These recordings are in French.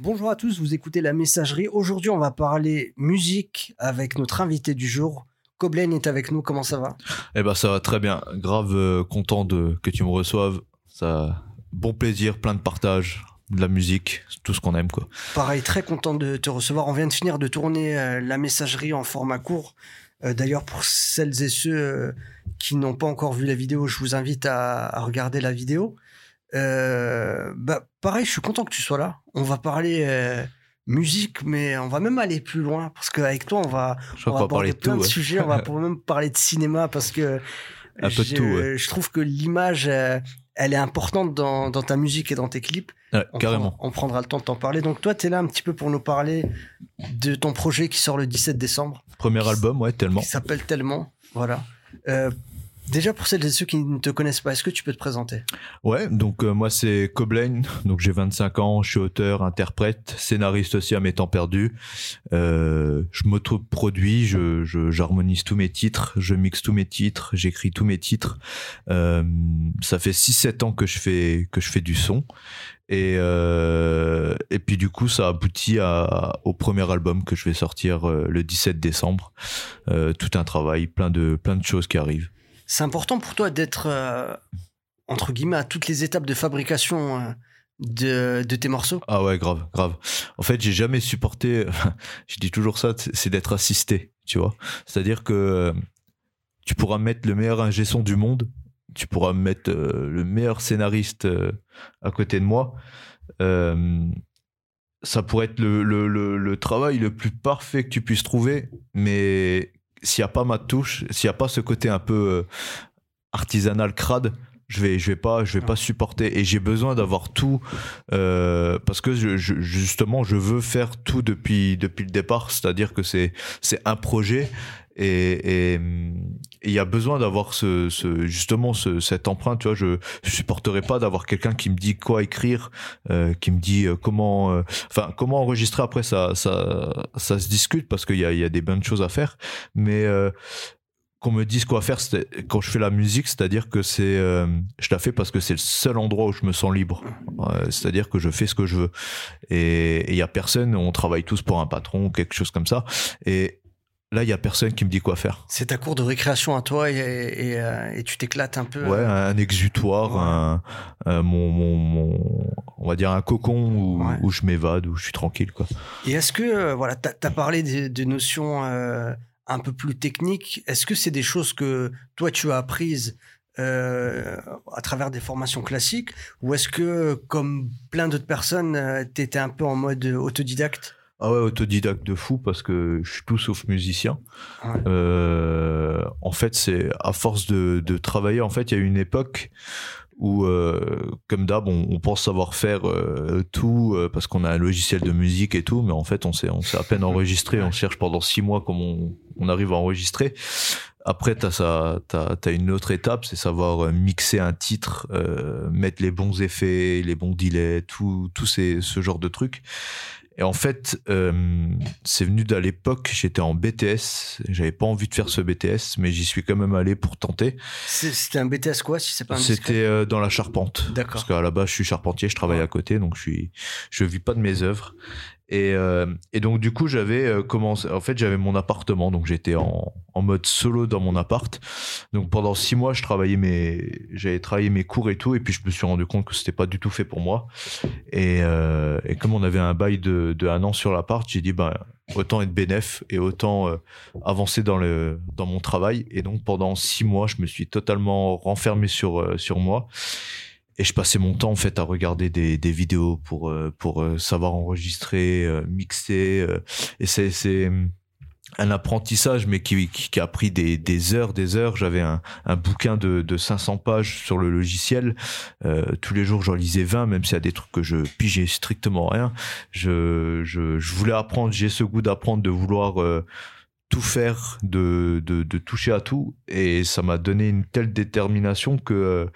Bonjour à tous, vous écoutez la messagerie. Aujourd'hui, on va parler musique avec notre invité du jour. Koblen est avec nous, comment ça va? Eh ben ça va très bien, grave euh, content de que tu me reçoives. Ça bon plaisir, plein de partage, de la musique, tout ce qu'on aime quoi. Pareil, très content de te recevoir. On vient de finir de tourner euh, la messagerie en format court. Euh, D'ailleurs, pour celles et ceux qui n'ont pas encore vu la vidéo, je vous invite à, à regarder la vidéo. Euh, bah, pareil, je suis content que tu sois là. On va parler euh, musique, mais on va même aller plus loin parce qu'avec toi, on va, on va aborder parler de plein tout. de ouais. sujets. On va pour même parler de cinéma parce que Un peu de tout, ouais. je trouve que l'image, euh, elle est importante dans, dans ta musique et dans tes clips. Ouais, On carrément. prend- on prendra le temps de t'en parler. Donc toi, tu es là un petit peu pour nous parler de ton projet qui sort le 17 décembre, Premier album, ouais, tellement. qui s'appelle Tellement. Voilà. Euh, déjà, pour celles et ceux qui ne te connaissent pas, est-ce que tu peux te présenter? Ouais, donc euh, moi c'est Koblen, donc j'ai 25 ans, je suis auteur, interprète, scénariste aussi à mes temps perdus. Euh, je m'autoproduis, je, je, j'harmonise tous mes titres, je mixe tous mes titres, j'écris tous mes titres. Euh, ça fait 6-7 ans que je fais que je fais du son. Et, euh, et puis du coup, ça aboutit au premier album que je vais sortir le 17 décembre. Tout un travail, plein de, plein de choses qui arrivent. C'est important pour toi d'être, euh, entre guillemets, à toutes les étapes de fabrication euh, de, de tes morceaux? Ah ouais, grave, grave. En fait, j'ai jamais supporté, je dis toujours ça, c'est d'être assisté, tu vois. C'est-à-dire que euh, tu pourras mettre le meilleur ingé son du monde, tu pourras mettre le meilleur scénariste à côté de moi. Ça pourrait être le, le, le travail le plus parfait que tu puisses trouver, mais s'il n'y a pas ma touche, s'il n'y a pas ce côté un peu euh, artisanal crade, je vais, je vais pas, je vais pas supporter. Et j'ai besoin d'avoir tout euh, parce que je, je- justement, je veux faire tout depuis depuis le départ. C'est-à-dire que c'est c'est un projet et il y a besoin d'avoir ce, justement ce, cette empreinte. Tu vois, je, je supporterai pas d'avoir quelqu'un qui me dit quoi écrire, euh, qui me dit euh, comment, euh, comment enregistrer. Après, ça ça se discute parce qu'il y a il y a des bonnes choses à faire, mais qu'on me dise quoi faire quand je fais la musique, c'est-à-dire que c'est, je la fais parce que c'est le seul endroit où je me sens libre. C'est-à-dire que je fais ce que je veux. Et il y a personne, on travaille tous pour un patron ou quelque chose comme ça. Et là, il y a personne qui me dit quoi faire. C'est ta cour de récréation à toi et, et, euh, et tu t'éclates un peu. Ouais, euh, un exutoire, Ouais. un, un- mon, mon, mon- on va dire un cocon où, Ouais. où je m'évade, où je suis tranquille, quoi. Et est-ce que, euh, voilà, tu as, parlé de, de notions euh, un peu plus techniques. Est-ce que c'est des choses que toi, tu as apprises euh, à travers des formations classiques Ou est-ce que, comme plein d'autres personnes, tu étais un peu en mode autodidacte? Ah ouais, autodidacte de fou parce que je suis tout sauf musicien. Ouais. Euh, en fait, c'est à force de, de travailler. En fait, il y a eu une époque où, euh, comme d'hab, on, on pense savoir faire euh, tout euh, parce qu'on a un logiciel de musique et tout, mais en fait, on s'est on s'est à peine enregistré. On cherche pendant six mois comment on, on arrive à enregistrer. Après, t'as ça, t'as as une autre étape, c'est savoir euh, mixer un titre, euh, mettre les bons effets, les bons delays, tout, tout ces, ce genre de trucs. Et en fait, euh, c'est venu d'à l'époque, j'étais en BTS, j'avais pas envie de faire ce BTS, mais j'y suis quand même allé pour tenter. C'était un BTS quoi, si c'est pas un C'était euh, dans la charpente. D'accord. Parce qu'à la base, je suis charpentier, je travaille Ouais. à côté, donc je suis, je vis pas de mes œuvres. Et, euh, et donc du coup, j'avais euh, commencé. En fait, j'avais mon appartement, donc j'étais en, en mode solo dans mon appart. Donc pendant six mois, je travaillais mes, j'avais travaillé mes cours et tout, et puis je me suis rendu compte que c'était pas du tout fait pour moi. Et, euh, et comme on avait un bail de, de un an sur l'appart, j'ai dit ben autant être bénéf et autant euh, avancer dans le dans mon travail. Et donc pendant six mois, je me suis totalement renfermé sur euh, sur moi. Et je passais mon temps en fait à regarder des, des vidéos pour euh, pour euh, savoir enregistrer, euh, mixer. et c'est c'est un apprentissage, mais qui, qui, qui a pris des, des heures, des heures. J'avais un, un bouquin de, de 500 pages sur le logiciel. Euh, tous les jours, j'en lisais 20, même s'il y a des trucs que je pigeais strictement rien. Je, je, je voulais apprendre, j'ai ce goût d'apprendre, de vouloir euh, tout faire, de, de, toucher à tout. Et ça m'a donné une telle détermination que, euh,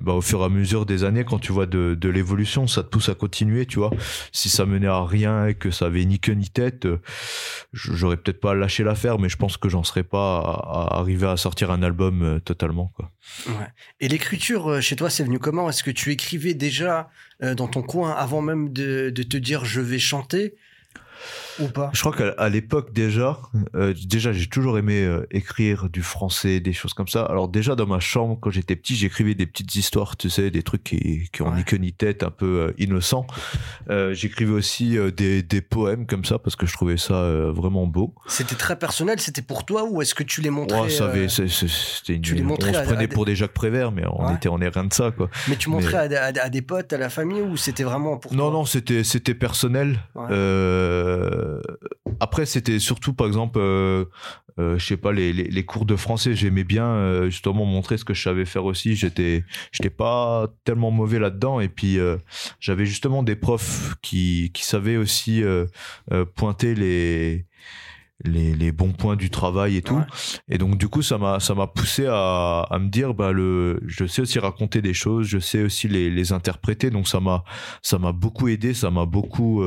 bah, au fur et à mesure des années, quand tu vois de, l'évolution, ça te pousse à continuer, tu vois. Si ça menait à rien et que ça avait ni queue ni tête, euh, j'aurais peut-être pas lâché l'affaire, mais je pense que j'en serais pas à, à sortir un album euh, totalement, quoi. Et l'écriture chez toi, c'est venu comment? Est-ce que tu écrivais déjà dans ton coin avant même de te dire je vais chanter? Je crois qu'à l'époque déjà, euh, déjà j'ai toujours aimé euh, écrire du français, des choses comme ça. Alors déjà dans ma chambre quand j'étais petit, j'écrivais des petites histoires, tu sais, des trucs qui, qui ont ni queue ni tête, un peu euh, innocents. j'écrivais aussi des, des, poèmes comme ça parce que je trouvais ça vraiment beau. C'était très personnel, c'était pour toi ou est-ce que tu les montrais ouais, ça c'était une, tu les montrais On se prenait pour des Jacques Prévert, mais on était on est rien de ça quoi. Mais tu montrais À, à, des potes, à la famille ou c'était vraiment pour non, toi Non non, c'était c'était personnel. Euh, après, c'était surtout, par exemple, euh, euh, je sais pas, les, les, cours de français. J'aimais bien euh, justement montrer ce que je savais faire aussi. J'étais, j'étais pas tellement mauvais là-dedans. Et puis, j'avais justement des profs qui, qui savaient aussi pointer les, les, les, bons points du travail et tout. Et donc du coup, ça m'a ça m'a poussé à, à me dire bah le je sais aussi raconter des choses, je sais aussi les, les interpréter. Donc ça m'a ça m'a beaucoup aidé, ça m'a beaucoup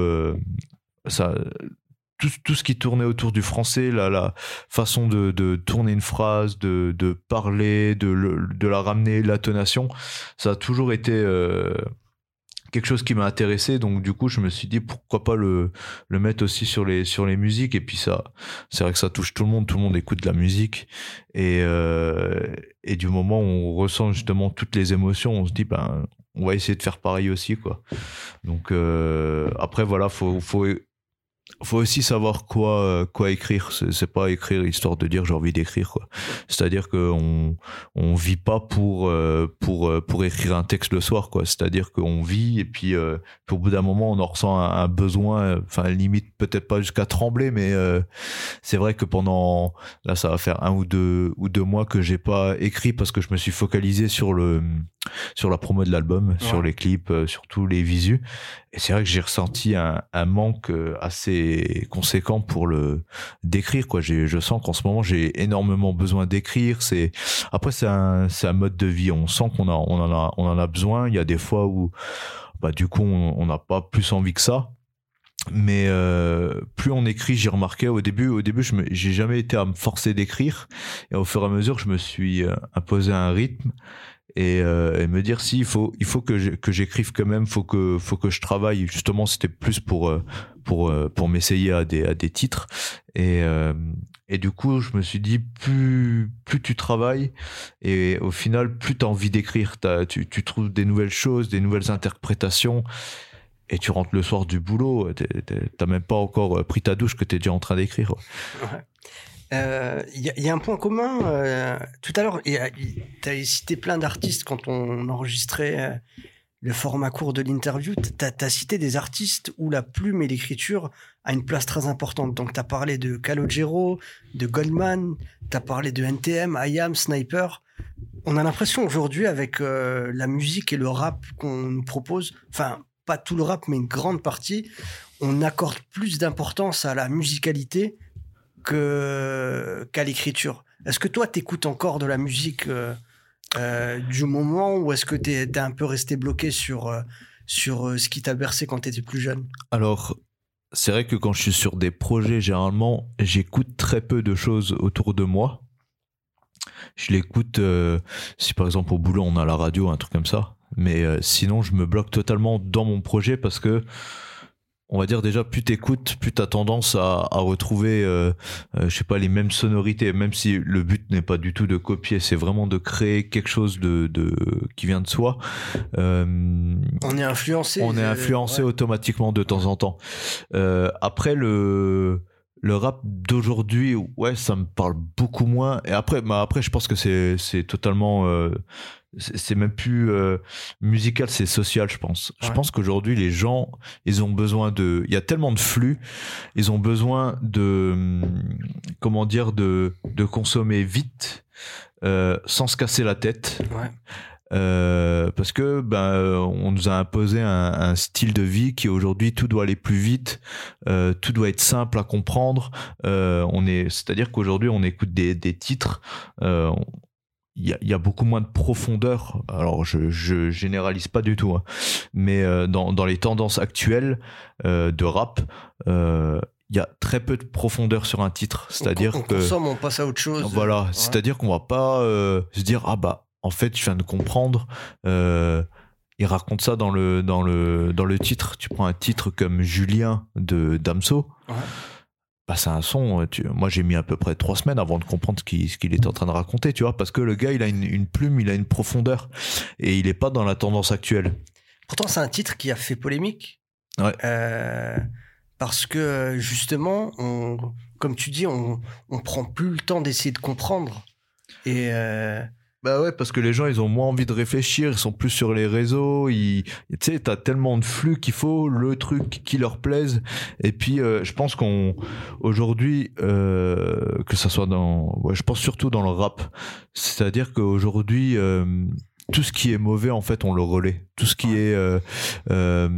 tout, ce qui tournait autour du français, la, façon de, tourner une phrase, de, parler, de, de la ramener, l'intonation, ça a toujours été euh, quelque chose qui m'a intéressé. Donc du coup, je me suis dit pourquoi pas le, le mettre aussi sur les, musiques. Et puis ça, c'est vrai que ça touche tout le monde. Tout le monde écoute de la musique. Et, euh, du moment où on ressent justement toutes les émotions, on se dit ben on va essayer de faire pareil aussi quoi. Donc euh, après voilà, faut faut faut aussi savoir quoi euh, quoi écrire. C'est pas écrire histoire de dire j'ai envie d'écrire quoi. C'est à dire que on vit pas pour euh, pour euh, pour écrire un texte le soir quoi. C'est à dire qu'on vit et puis, au bout d'un moment on en ressent un, besoin enfin limite peut-être pas jusqu'à trembler mais c'est vrai que pendant là ça va faire un ou deux ou deux mois que j'ai pas écrit parce que je me suis focalisé sur le sur la promo de l'album sur les clips sur tous les visus. Et c'est vrai que j'ai ressenti un, un manque assez conséquent pour le décrire quoi. J'ai je sens qu'en ce moment j'ai énormément besoin d'écrire. C'est après c'est un c'est un mode de vie. On sent qu'on a on en a on en a besoin. Il y a des fois où bah du coup on n'a pas plus envie que ça. Mais euh, plus on écrit, j'ai remarqué au début, au début, je j'ai jamais été à me forcer d'écrire, et au fur et à mesure, je me suis euh, imposé un rythme et, euh, et, me dire si il faut il faut que j'écrive quand même faut que faut que je travaille. Justement c'était plus pour euh, pour euh, pour m'essayer à des à des titres. Et du coup je me suis dit plus plus tu travailles et au final plus tu as envie d'écrire. Tu trouves des nouvelles choses des nouvelles interprétations et tu rentres le soir du boulot t'as même pas encore pris ta douche que tu es déjà en train d'écrire. Il euh, y, a un point commun. Euh, tout à l'heure, tu as cité plein d'artistes quand on enregistrait euh, le format court de l'interview. Tu as, cité des artistes où la plume et l'écriture a une place très importante. Donc, tu as parlé de Calogero, de Goldman, tu as parlé de NTM, IAM, Sniper. On a l'impression aujourd'hui, avec la musique et le rap qu'on nous propose, enfin, pas tout le rap, mais une grande partie, on accorde plus d'importance à la musicalité que qu'à l'écriture. Est-ce que toi, t'écoutes encore de la musique euh, euh, du moment ou est-ce que tu es, un peu resté bloqué sur, euh, sur ce qui t'a bercé quand tu étais plus jeune? Alors, c'est vrai que quand je suis sur des projets, généralement, j'écoute très peu de choses autour de moi. Je l'écoute si par exemple au boulot on a la radio, un truc comme ça. Mais sinon, je me bloque totalement dans mon projet parce que on va dire déjà plus t'écoutes, plus t'as tendance à, retrouver, euh, euh, je sais pas, les mêmes sonorités, même si le but n'est pas du tout de copier, c'est vraiment de créer quelque chose de, qui vient de soi. Euh, on est influencé. On est influencé automatiquement de temps en temps. après le le rap d'aujourd'hui, ouais, ça me parle beaucoup moins. Et après, bah après, je pense que c'est c'est totalement c'est même plus euh, musical, c'est social, je pense. Je pense qu'aujourd'hui, les gens, ils ont besoin de. Il y a tellement de flux, ils ont besoin de. Hum, comment dire, de, de consommer vite, euh, sans se casser la tête. euh, parce que ben on nous a imposé un, style de vie qui aujourd'hui tout doit aller plus vite, euh, tout doit être simple à comprendre. Euh, on est, c'est-à-dire qu'aujourd'hui on écoute des, des titres. Euh, il y, a, y, a, beaucoup moins de profondeur. Alors, je, je généralise pas du tout, hein. mais euh, dans, dans les tendances actuelles euh, de rap, euh, il y a très peu de profondeur sur un titre. C'est-à-dire que. consomme, on passe à autre chose. Voilà. C'est-à-dire qu'on va pas euh, se dire, ah bah, en fait, je viens de comprendre. Euh, il raconte ça dans le, dans, le, dans le titre. Tu prends un titre comme Julien de Damso. Ouais. Bah, c'est un son. Tu... Moi, j'ai mis à peu près trois semaines avant de comprendre ce qu'il, qu'il était en train de raconter, tu vois, parce que le gars, il a une, une plume, il a une profondeur. Et il est pas dans la tendance actuelle. Pourtant, c'est un titre qui a fait polémique. Ouais. Euh, parce que justement, on, comme tu dis, on, on prend plus le temps d'essayer de comprendre. Et euh... bah ouais, parce que les gens, ils ont moins envie de réfléchir, ils sont plus sur les réseaux. Tu sais, t'as tellement de flux qu'il faut le truc qui leur plaise. Et puis, euh, je pense qu'on aujourd'hui, euh, que ça soit dans, ouais, je pense surtout dans le rap, c'est-à-dire qu'aujourd'hui. Euh, tout ce qui est mauvais, en fait, on le relaie. Tout ce qui est euh, euh,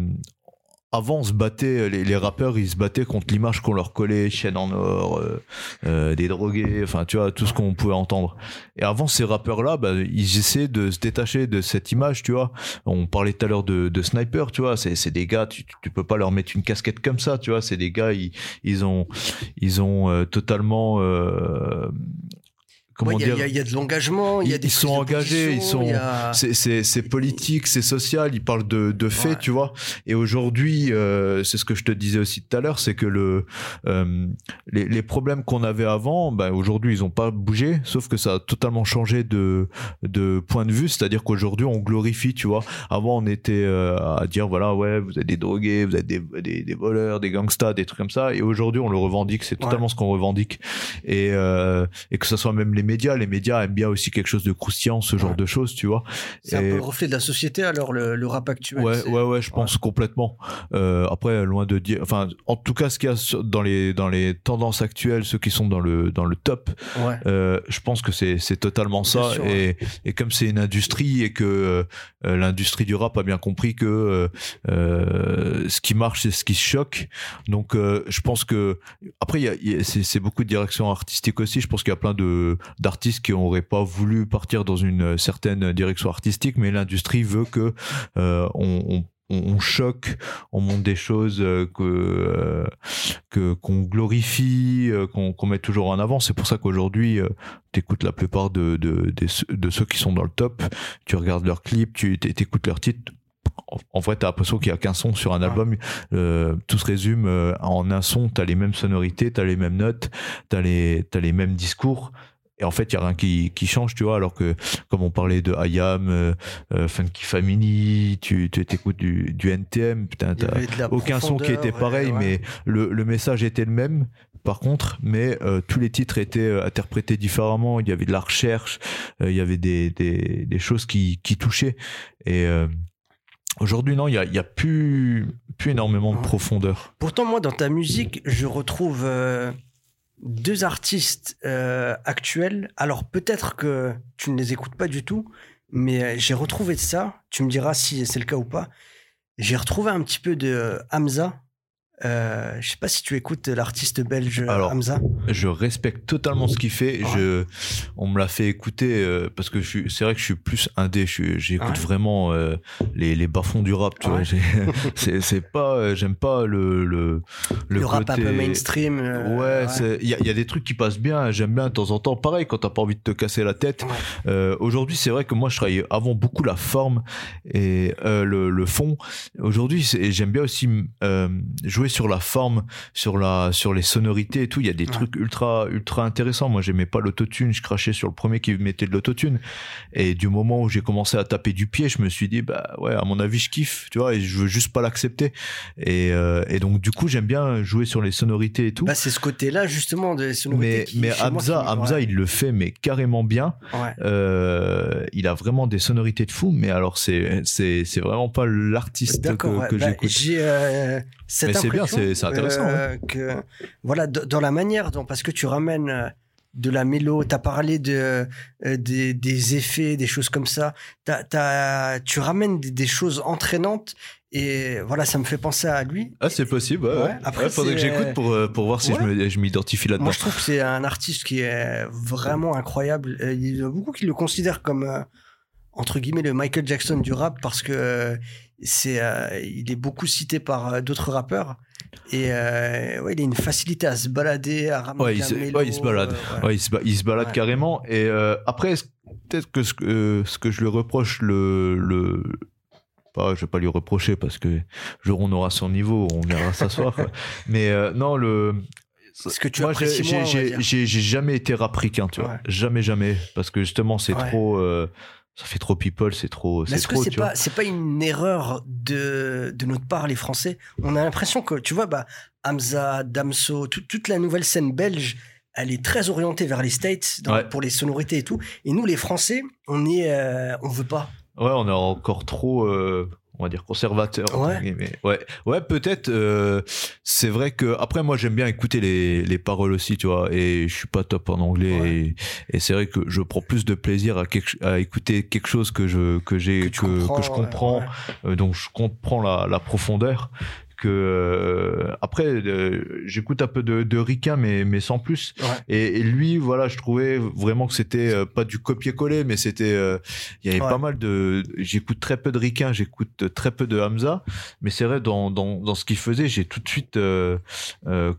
avant, on se battait, les, les, rappeurs, ils se battaient contre l'image qu'on leur collait, chaîne en or, euh, euh, des drogués, enfin, tu vois, tout ce qu'on pouvait entendre. Et avant, ces rappeurs-là, bah, ils essaient de se détacher de cette image, tu vois. On parlait tout à l'heure de, de Sniper, tu vois. C'est, des gars, tu, tu peux pas leur mettre une casquette comme ça, tu vois. C'est des gars, ils, ils ont, ils ont euh, totalement comment ouais, dire Il y, y, a de l'engagement, il y a des ils sont engagés, ils sont a... c'est politique, c'est social, ils parlent de, de faits, ouais. tu vois. Et aujourd'hui, euh, c'est ce que je te disais aussi tout à l'heure, c'est que le euh, les, les, problèmes qu'on avait avant, ben aujourd'hui ils ont pas bougé, sauf que ça a totalement changé de de point de vue, c'est-à-dire qu'aujourd'hui on glorifie, tu vois. Avant on était euh, à dire voilà ouais vous êtes des drogués, vous êtes des, des, des voleurs, des gangsters, des trucs comme ça, et aujourd'hui on le revendique, c'est totalement ouais. ce qu'on revendique, et et que ce soit même les médias, les médias aiment bien aussi quelque chose de croustillant, ce genre ouais. de choses, tu vois. C'est un peu le reflet de la société, alors, le, le rap actuel. Ouais, ouais, ouais, je pense ouais. complètement. Euh, après, loin de dire, enfin, en tout cas, ce qu'il y a dans les, dans les tendances actuelles, ceux qui sont dans le, dans le top, ouais. euh, je pense que c'est, c'est totalement ça. sûr, et, et comme c'est une industrie et que euh, l'industrie du rap a bien compris que ce qui marche, c'est ce qui se choque. Donc, je pense que, après, il y a, y a c'est, c'est beaucoup de direction artistique aussi. Je pense qu'il y a plein de, d'artistes qui n'auraient pas voulu partir dans une certaine direction artistique, mais l'industrie veut que euh, on, on, on, choque, on montre des choses que euh, que qu'on glorifie, euh, qu'on qu met toujours en avant. C'est pour ça qu'aujourd'hui, euh, tu écoutes la plupart de, de, de, de, ceux qui sont dans le top, tu regardes leurs clips, tu écoutes leurs titres. En vrai, t'as l'impression qu'il y a qu'un son sur un album. Euh, tout se résume euh, en un son. T'as les mêmes sonorités, t'as les mêmes notes, t'as les t'as les mêmes discours et en fait il y a rien qui, qui change tu vois alors que comme on parlait de IAM euh, euh, Funky Family tu t'écoutes du, du NTM putain t'as aucun son qui était pareil ouais, ouais. mais le, le message était le même par contre mais euh, tous les titres étaient euh, interprétés différemment il y avait de la recherche il y avait des, des, des choses qui, qui touchaient et Aujourd'hui, non, il y a, y a, plus, plus énormément de profondeur. Pourtant, moi, dans ta musique, je retrouve deux artistes euh, actuels. Alors peut-être que tu ne les écoutes pas du tout, mais euh, j'ai retrouvé ça. Tu me diras si c'est le cas ou pas. J'ai retrouvé un petit peu de Hamza. Euh, je sais pas si tu écoutes l'artiste belge Alors, Hamza. Je respecte totalement ce qu'il fait. Ouais. Je, on me l'a fait écouter euh, parce que c'est vrai que je suis plus indé. J'écoute ouais. vraiment euh, les, les bas-fonds du rap. Tu ouais. vois, c'est pas, euh, j'aime pas le le, le, le rap un peu mainstream. Euh, ouais, il y a, y, a, des trucs qui passent bien. J'aime bien de temps en temps. Pareil quand t'as pas envie de te casser la tête. Euh, aujourd'hui, c'est vrai que moi, je travaillais avant beaucoup la forme et le, le fond. Aujourd'hui, j'aime bien aussi jouer sur la forme, sur la, sur les sonorités et tout. Il y a des ouais. trucs ultra, ultra intéressants. Moi, j'aimais pas l'autotune. Je crachais sur le premier qui mettait de l'autotune. Et du moment où j'ai commencé à taper du pied, je me suis dit, bah ouais, à mon avis, je kiffe, tu vois, et je veux juste pas l'accepter. Et, euh, et donc, du coup, j'aime bien jouer sur les sonorités et tout. Bah, c'est ce côté-là, justement, des sonorités. Mais, mais Hamza, qui... Hamza, ouais. il le fait, mais carrément bien. Ouais. Euh, il a vraiment des sonorités de fou, mais alors, c'est, c'est, c'est vraiment pas l'artiste que, que bah, j'écoute. J'ai, euh, mais c'est bien, c'est intéressant. Euh, que, voilà, dans la manière dont, parce que tu ramènes de la mélo, tu as parlé de, euh, des, des effets, des choses comme ça. Tu ramènes des, des choses entraînantes et voilà, ça me fait penser à lui. Ah, c'est possible. Ouais, Ouais, ouais. après, Ouais, faudrait que j'écoute pour, euh, pour voir si je m'identifie là-dedans. Moi, je trouve que c'est un artiste qui est vraiment incroyable. Euh, Il y a beaucoup qui le considèrent comme, euh, entre guillemets, le Michael Jackson du rap parce que euh, c'est, euh, il est beaucoup cité par euh, d'autres rappeurs. Et euh, ouais, il a une facilité à se balader, à ramener Ouais, il mélo, ouais, il se balade. ouais. Il se, ba- il se balade carrément. Et après, peut-être que ce, que ce que je lui reproche, le, le pas, je vais pas lui reprocher parce que jour on aura son niveau, on viendra s'asseoir. Mais non, le. Ce que tu Moi, j'ai- jamais été rapricain, tu vois. Jamais, jamais. Parce que justement, c'est Ouais. trop. euh, ça fait trop people, c'est trop. Est-ce que c'est pas, c'est pas une erreur de, de notre part, les Français? On a l'impression que, tu vois, bah, Hamza, Damso, tout- toute la nouvelle scène belge, elle est très orientée vers les States dans- Ouais. pour les sonorités et tout. Et nous, les Français, on est, euh, on veut pas. Ouais, on est encore trop, euh, on va dire, conservateur. Ouais. ouais, ouais, peut-être. euh, c'est vrai que après, moi, j'aime bien écouter les, les paroles aussi, tu vois. Et je suis pas top en anglais. Ouais. Et, et c'est vrai que je prends plus de plaisir à, quelque, à écouter quelque chose que je que j'ai que, que je comprends, ouais. euh, donc je comprends la, la profondeur. Que euh, après, euh, j'écoute un peu de, de Ricain, mais mais sans plus. Ouais. Et, et lui, voilà, je trouvais vraiment que c'était euh, pas du copier-coller, mais c'était, il y avait Ouais. pas mal de. J'écoute très peu de Ricain, j'écoute très peu de Hamza, mais c'est vrai dans dans dans ce qu'il faisait, j'ai tout de suite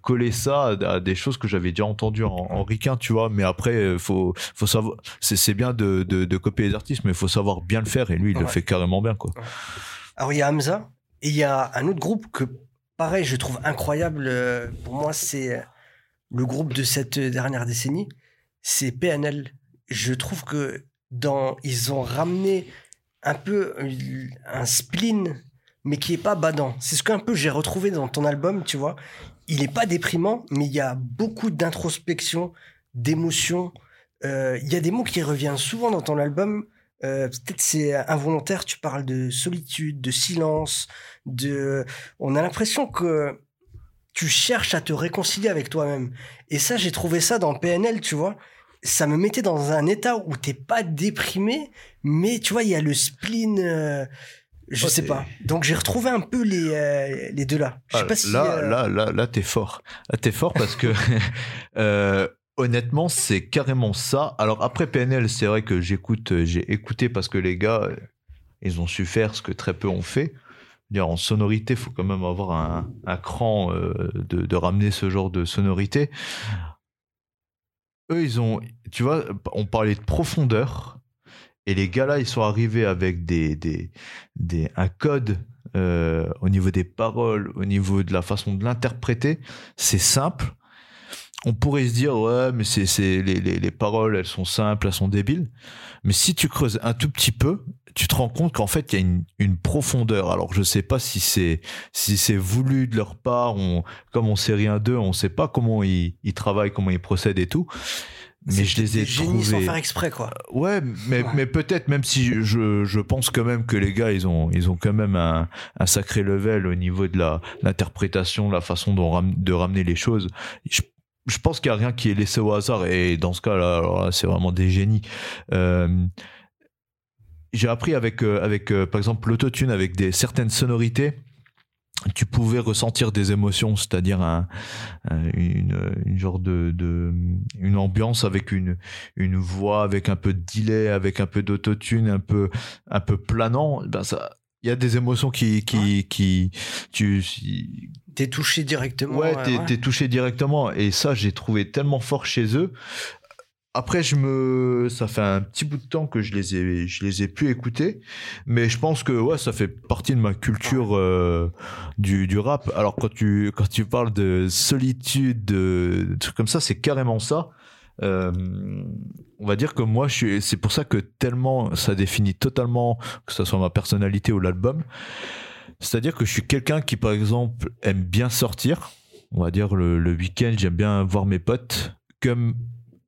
collé ça à, des choses que j'avais déjà entendues en, en Ricain, tu vois. Mais après, faut faut savoir, c'est c'est bien de, de de copier les artistes, mais il faut savoir bien le faire. Et lui, il le fait carrément bien, quoi. Alors, il y a Hamza? Et il y a un autre groupe que, pareil, je trouve incroyable. euh, Pour moi, c'est euh, le groupe de cette dernière décennie. C'est PNL. Je trouve que dans, ils ont ramené un peu euh, un spleen, mais qui est pas badant. C'est ce qu'un peu j'ai retrouvé dans ton album, tu vois. Il est pas déprimant, mais il y a beaucoup d'introspection, d'émotion. Il y a des mots qui reviennent souvent dans ton album. Euh, Peut-être c'est involontaire. Tu parles de solitude, de silence, de. On a l'impression que tu cherches à te réconcilier avec toi-même. Et ça, j'ai trouvé ça dans PNL, tu vois. Ça me mettait dans un état où t'es pas déprimé, mais tu vois, il y a le spleen. euh, je Ouais, sais pas. Donc j'ai retrouvé un peu les, euh, les deux là. Je sais Ah, pas si. là, euh, là, là, là, t'es fort. Là, t'es fort parce que honnêtement, c'est carrément ça. Alors après PNL, c'est vrai que j'écoute, euh, j'ai écouté parce que les gars, euh, ils ont su faire ce que très peu ont fait. En sonorité, faut quand même avoir un, cran euh, de, ramener ce genre de sonorité. Eux, ils ont, tu vois, on parlait de profondeur. Et les gars là, ils sont arrivés avec des, des, un code au niveau des paroles, au niveau de la façon de l'interpréter. C'est simple. On pourrait se dire, ouais, mais c'est, c'est, les, les, les paroles, elles sont simples, elles sont débiles. Mais si tu creuses un tout petit peu, tu te rends compte qu'en fait, il y a une, une profondeur. Alors, je sais pas si c'est, si c'est voulu de leur part. On, comme on sait rien d'eux, on sait pas comment ils, ils travaillent, comment ils procèdent et tout. Mais je les ai génies sans trouvés. faire exprès, quoi. Ouais, mais, Ouais. mais peut-être, même si je, je pense quand même que les gars, ils ont, ils ont quand même un, un sacré level au niveau de la, l'interprétation, la façon dont ram- de ramener les choses. Je, je pense qu'il n'y a rien qui est laissé au hasard, et dans ce cas-là, c'est vraiment des génies. Euh, j'ai appris avec, euh, avec euh, par exemple, l'autotune, avec des, certaines sonorités, tu pouvais ressentir des émotions, c'est-à-dire un- une, une genre de, de, une ambiance avec une, une voix, avec un peu de delay, avec un peu d'autotune, un peu, un peu planant. Ben ça, il y a des émotions qui, qui, qui, tu, T'es touché directement. ouais, ouais, t'es, ouais. touché directement. Et ça, j'ai trouvé tellement fort chez eux. Après, je me, ça fait un petit bout de temps que je les ai, je les ai pu écouter, mais je pense que ouais, ça fait partie de ma culture euh, du, du rap. Alors quand tu, quand tu parles de solitude, de, de trucs comme ça, c'est carrément ça. Euh, on va dire que moi, c'est pour ça que tellement ça définit totalement que ce soit ma personnalité ou l'album. C'est-à-dire que je suis quelqu'un qui, par exemple, aime bien sortir. On va dire le, le week-end, j'aime bien voir mes potes. Comme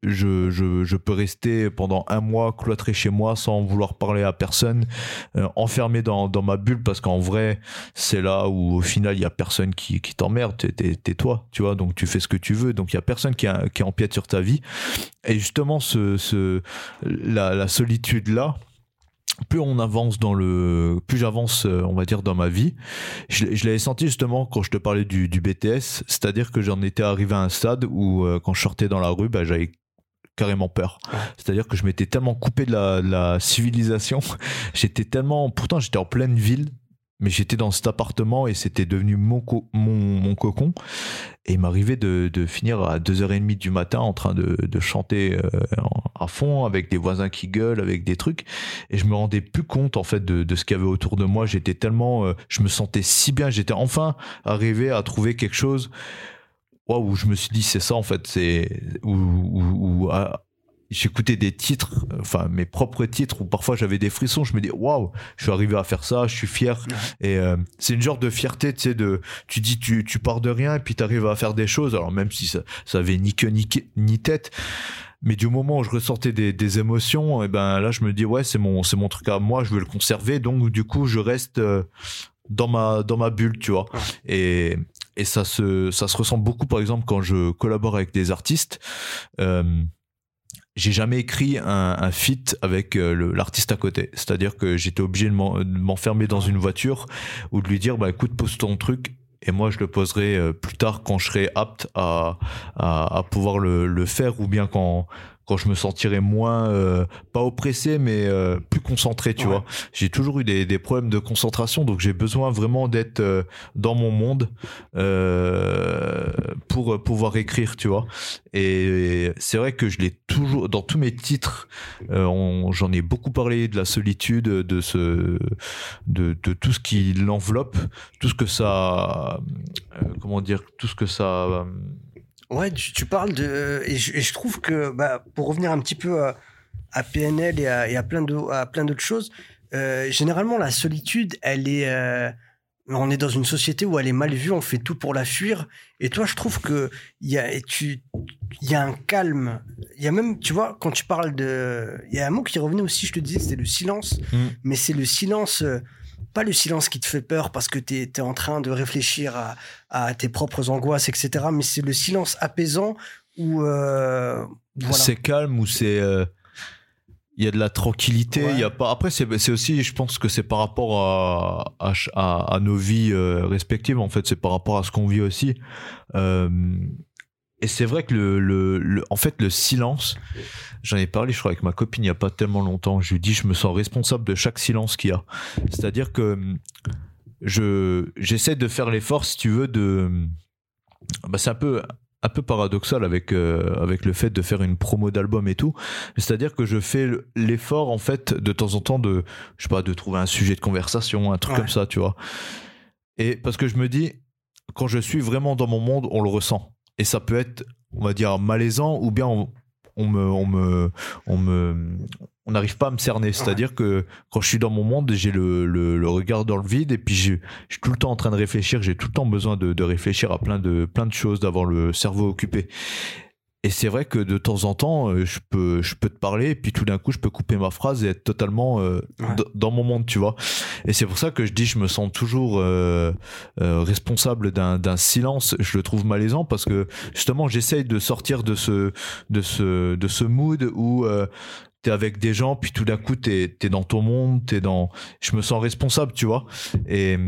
je, je, peux rester pendant un mois cloîtré chez moi sans vouloir parler à personne, euh, enfermé dans, dans ma bulle parce qu'en vrai, c'est là où au final il y a personne qui, qui t'emmerde, t'es, toi, tu vois, donc tu fais ce que tu veux, donc il y a personne qui, a, qui empiète sur ta vie. Et justement, ce, ce, la, la solitude là, plus on avance dans le, plus j'avance, euh, on va dire, dans ma vie. Je, l'avais senti justement quand je te parlais du, BTS, c'est-à-dire que j'en étais arrivé à un stade où, euh, quand je sortais dans la rue, bah, j'avais carrément peur. C'est-à-dire que je m'étais tellement coupé de la, de la civilisation, j'étais tellement, pourtant j'étais en pleine ville, mais j'étais dans cet appartement et c'était devenu mon, mon, mon, cocon. Et il m'arrivait de, de, finir à 2h30 du matin en train de, de chanter euh, à fond avec des voisins qui gueulent, avec des trucs. Et je me rendais plus compte en fait de, de ce qu'il y avait autour de moi. J'étais tellement, euh, je me sentais si bien. J'étais enfin arrivé à trouver quelque chose. Waouh, je me suis dit c'est ça en fait, c'est où, où, j'écoutais des titres, enfin mes propres titres, où parfois j'avais des frissons. Je me dis waouh, je suis arrivé à faire ça, je suis fier. Et euh, c'est une genre de fierté, tu sais, de tu dis tu, tu pars de rien et puis tu arrives à faire des choses. Alors même si ça, ça avait ni queue ni, ni tête. Mais du moment où je ressortais des, des émotions, et eh ben là je me dis ouais c'est mon c'est mon truc à moi, je veux le conserver. Donc du coup je reste euh, dans ma dans ma bulle, tu vois. Et et ça se ça se ressent beaucoup par exemple quand je collabore avec des artistes. Euh, j'ai jamais écrit un, un feat avec euh, l'artiste à côté. C'est-à-dire que j'étais obligé de m'enfermer dans une voiture ou de lui dire bah écoute pose ton truc et moi je le poserai euh, plus tard quand je serai apte à, pouvoir le, faire ou bien quand quand je me sentirais moins euh, pas oppressé mais euh, plus concentré tu vois. J'ai toujours eu des, des, problèmes de concentration donc j'ai besoin vraiment d'être euh, dans mon monde euh, pour pouvoir écrire tu vois. Et c'est vrai que je l'ai toujours dans tous mes titres j'en ai beaucoup parlé de la solitude de ce de, de tout ce qui l'enveloppe tout ce que ça comment dire tout ce que ça Ouais, tu, parles de. Et je, trouve que, bah, pour revenir un petit peu à, à PNL et à, et à plein d'autres choses, euh, généralement, la solitude, elle est. Euh, on est dans une société où elle est mal vue, on fait tout pour la fuir. Et toi, je trouve que il y a, tu, il y a un calme. Il y a même, tu vois, quand tu parles de, il y a un mot qui revenait aussi, je te disais, c'était le silence. Mmh. Mais c'est le silence. Euh, pas le silence qui te fait peur parce que tu es, en train de réfléchir à, tes propres angoisses, etc. Mais c'est le silence apaisant où. Euh, C'est calme, ou c'est. Euh, il y a de la tranquillité, il y a pas. Après, c'est aussi, je pense que c'est par rapport à, à, nos vies euh, respectives. En fait, c'est par rapport à ce qu'on vit aussi. Euh, et c'est vrai que le, le, en fait, le silence, j'en ai parlé, je crois, avec ma copine il n'y a pas tellement longtemps. Je lui dis, je me sens responsable de chaque silence qu'il y a. C'est-à-dire que je, j'essaie de faire l'effort, si tu veux, de, bah, c'est un peu, un peu paradoxal avec euh, avec le fait de faire une promo d'album et tout c'est-à-dire que je fais l'effort en fait de temps en temps de je sais pas de trouver un sujet de conversation un truc comme ça tu vois et parce que je me dis quand je suis vraiment dans mon monde on le ressent et ça peut être, on va dire, malaisant ou bien on, on me, on me, on me, on n'arrive pas à me cerner. C'est-à-dire que quand je suis dans mon monde, j'ai le, le, le, regard dans le vide et puis je, je suis tout le temps en train de réfléchir. J'ai tout le temps besoin de, de réfléchir à plein de, plein de choses, d'avoir le cerveau occupé. Et c'est vrai que de temps en temps, euh, je peux, je peux te parler, et puis tout d'un coup, je peux couper ma phrase et être totalement euh, dans mon monde, tu vois. Et c'est pour ça que je dis, je me sens toujours euh, euh responsable d'un silence. Je le trouve malaisant parce que justement, j'essaye de sortir de ce, de ce, de ce mood où t'es avec des gens, puis tout d'un coup, t'es es dans ton monde, t'es dans. Je me sens responsable, tu vois. Et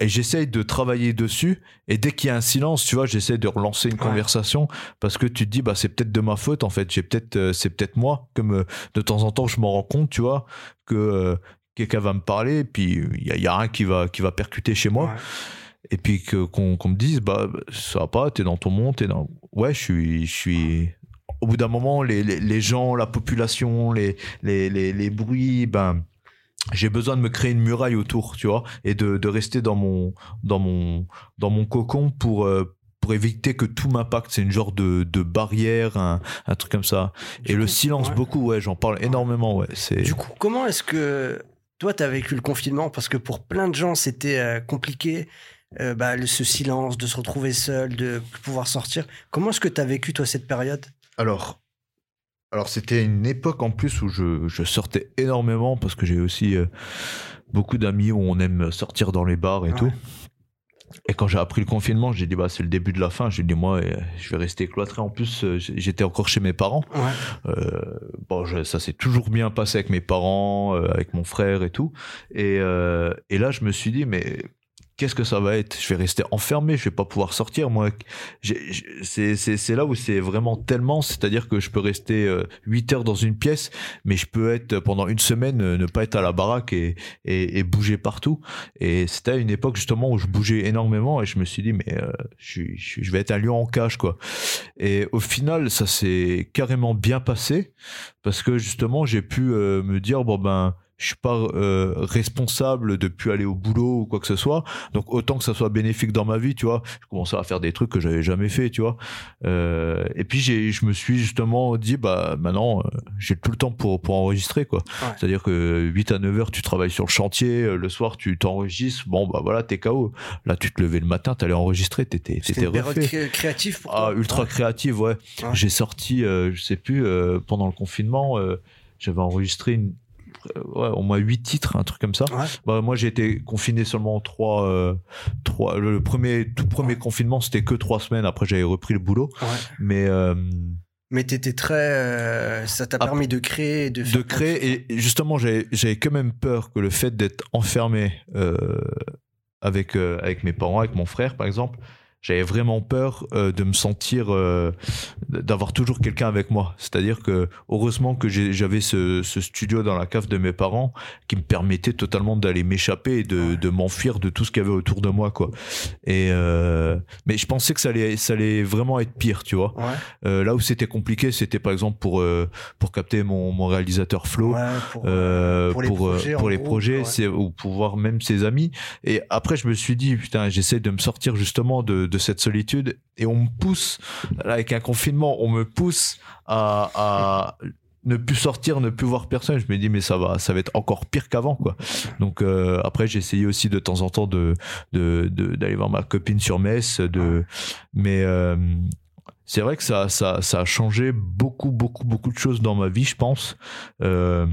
et j'essaye de travailler dessus. Et dès qu'il y a un silence tu vois j'essaie de relancer une conversation. Parce que tu te dis bah c'est peut-être de ma faute en fait. J'ai peut-être euh, c'est peut-être moi comme euh, de temps en temps je m'en rends compte tu vois que euh, quelqu'un va me parler. Et puis il y a, y a, un qui va qui va percuter chez moi. Et puis que qu'on me dise bah ça va pas t'es dans ton monde t'es dans ouais je suis je suis au bout d'un moment les, les, les gens la population les les les, les bruits ben j'ai besoin de me créer une muraille autour, tu vois, et de, de rester dans mon, dans mon, dans mon cocon pour, euh, pour éviter que tout m'impacte. C'est une genre de, de barrière, un, un truc comme ça. et le silence, beaucoup, ouais, j'en parle énormément, ouais. C'est... Du coup, comment est-ce que toi, tu as vécu le confinement? Parce que pour plein de gens, c'était euh, compliqué. Euh, bah, ce silence, de se retrouver seul, de pouvoir sortir. Comment est-ce que tu as vécu, toi, cette période? Alors, alors c'était une époque en plus où je, je sortais énormément parce que j'ai aussi euh, beaucoup d'amis où on aime sortir dans les bars et Ouais. tout. Et quand j'ai appris le confinement, j'ai dit bah c'est le début de la fin. J'ai dit moi euh, je vais rester cloîtré. En plus euh, j'étais encore chez mes parents. Ouais. Euh, bon, je- ça s'est toujours bien passé avec mes parents, euh, avec mon frère et tout. Et, et là, je me suis dit, mais qu'est-ce que ça va être? Je vais rester enfermé, je vais pas pouvoir sortir. Moi, c'est là où c'est vraiment tellement, c'est-à-dire que je peux rester euh, 8 heures dans une pièce, mais je peux être pendant une semaine, euh, ne pas être à la baraque et, et, et bouger partout. Et c'était une époque justement où je bougeais énormément et je me suis dit, mais euh, je, je vais être un lion en cage, quoi. Et au final, ça s'est carrément bien passé parce que justement, j'ai pu euh, me dire bon ben, je suis pas euh, responsable de plus aller au boulot ou quoi que ce soit. Donc autant que ça soit bénéfique dans ma vie, tu vois. Je commençais à faire des trucs que j'avais jamais fait, tu vois. Euh, et puis j'ai, je me suis justement dit bah maintenant, euh, j'ai tout le temps pour pour enregistrer quoi. Ouais. C'est-à-dire que 8 à 9 heures, tu travailles sur le chantier, le soir tu t'enregistres. Bon bah voilà, t'es KO. Là, tu te levais le matin, t'allais enregistrer, t'étais C'était t'étais refait. cré- créative pour Ah, toi. ultra Ouais. créative, ouais. Ouais. J'ai sorti, euh, je sais plus, pendant le confinement, j'avais enregistré une, ouais, au moins huit titres, un truc comme ça. Ouais. Bah, moi, j'ai été confiné seulement trois, euh, trois. Le premier, tout premier confinement, c'était que trois semaines. Après, j'avais repris le boulot. Mais euh, Mais t'étais très. euh, ça t'a Ah, permis de créer, de, créer et justement, j'avais, j'avais quand même peur que le fait d'être enfermé euh, avec euh, avec mes parents, avec mon frère, par exemple. J'avais vraiment peur euh, de me sentir, euh, d'avoir toujours quelqu'un avec moi. C'est-à-dire que heureusement que j'avais ce, ce studio dans la cave de mes parents qui me permettait totalement d'aller m'échapper et de, de m'enfuir de tout ce qu'il y avait autour de moi, quoi. Et euh, mais je pensais que ça allait, ça allait vraiment être pire, tu vois. Ouais. Euh, là où c'était compliqué, c'était par exemple pour euh, pour capter mon, mon réalisateur Flo. Ouais, pour, Euh, pour pour, les projets, pour en les groupe, projets, ouais. c'est ou pour voir même ses amis. Et après, je me suis dit, putain, j'essaie de me sortir justement de, de cette solitude. Et on me pousse, avec un confinement, on me pousse à, ne plus sortir, ne plus voir personne. Je me dis, mais ça va, ça va être encore pire qu'avant, quoi. Donc euh, après, j'ai essayé aussi de temps en temps de de- de- d'aller voir ma copine sur Metz. De, mais euh, c'est vrai que ça, ça, ça a changé beaucoup, beaucoup, beaucoup de choses dans ma vie, je pense. Euh,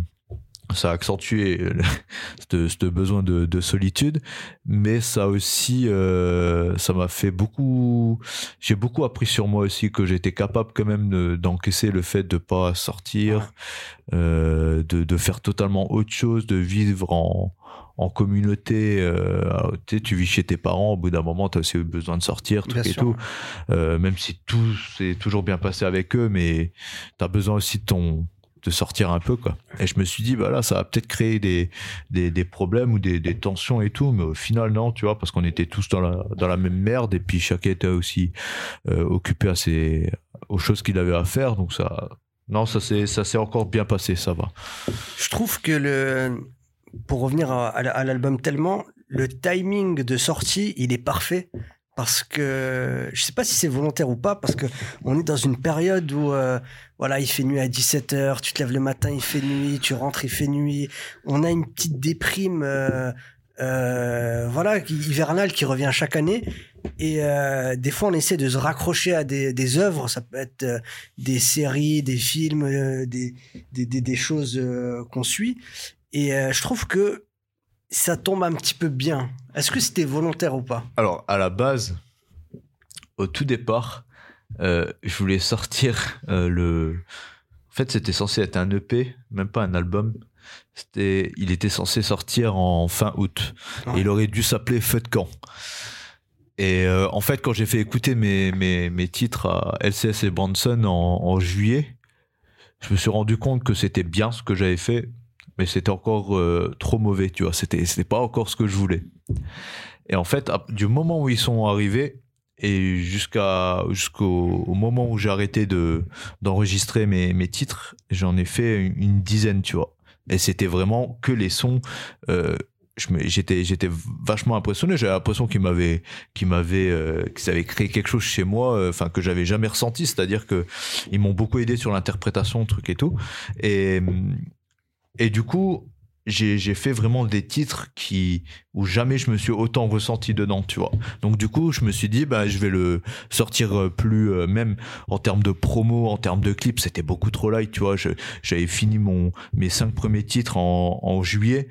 ça a accentué le- ce besoin de, de solitude, mais ça aussi, euh, ça m'a fait beaucoup. J'ai beaucoup appris sur moi aussi que j'étais capable quand même de- d'encaisser le fait de pas sortir, euh, de, de faire totalement autre chose, de vivre en en communauté, euh, alors, tu sais, tu vis chez tes parents, au bout d'un moment, tu as aussi besoin de sortir, Bien truc et sûr. tout. Euh, même si tout s'est toujours bien passé avec eux, mais tu as besoin aussi de ton de sortir un peu quoi et je me suis dit bah ça va peut-être créer des, des, problèmes ou des, tensions et tout mais au final non tu vois parce qu'on était tous dans la dans la même merde et puis chacun était aussi euh, occupé à ses aux choses qu'il avait à faire donc ça non ça s'est ça s'est encore bien passé ça va Je trouve que le. Pour revenir à, à l'album tellement, le timing de sortie, il est parfait. Parce que je sais pas si c'est volontaire ou pas, parce que on est dans une période où euh, voilà, il fait nuit à 17h, tu te lèves le matin, il fait nuit, tu rentres, il fait nuit. On a une petite déprime euh, euh, voilà, hivernale qui revient chaque année. Et euh, des fois, on essaie de se raccrocher à des, des œuvres. Ça peut être euh, des séries, des films, euh, des, des, des, des choses qu'on suit. Et je trouve que ça tombe un petit peu bien. Est-ce que c'était volontaire ou pas? Alors à la base au tout départ euh, je voulais sortir euh, le en fait c'était censé être un EP même pas un album. C'était il était censé sortir en fin août. Ouais. Et il aurait dû s'appeler Feu de camp. Et euh, en fait quand j'ai fait écouter mes, mes, mes titres à LCS et Branson en, en juillet je me suis rendu compte que c'était bien ce que j'avais fait mais c'était encore euh, trop mauvais tu vois. C'était c'était pas encore ce que je voulais. Et en fait du moment où ils sont arrivés et jusqu'à jusqu'au au moment où j'ai arrêté de d'enregistrer mes, mes titres j'en ai fait une, dizaine tu vois. Et c'était vraiment que les sons euh, j'étais j'étais vachement impressionné. J'avais l'impression qu'ils m'avaient qu'ils m'avaient euh, qu'ils avaient créé quelque chose chez moi euh, enfin que j'avais jamais ressenti. C'est-à-dire que ils m'ont beaucoup aidé sur l'interprétation truc et tout. Et et du coup j'ai fait vraiment des titres qui où jamais je me suis autant ressenti dedans, tu vois. Donc du coup, je me suis dit bah je vais le sortir euh, plus euh, même en termes de promo, en termes de clips, c'était beaucoup trop light, tu vois. J'avais fini mon mes cinq premiers titres en, en juillet.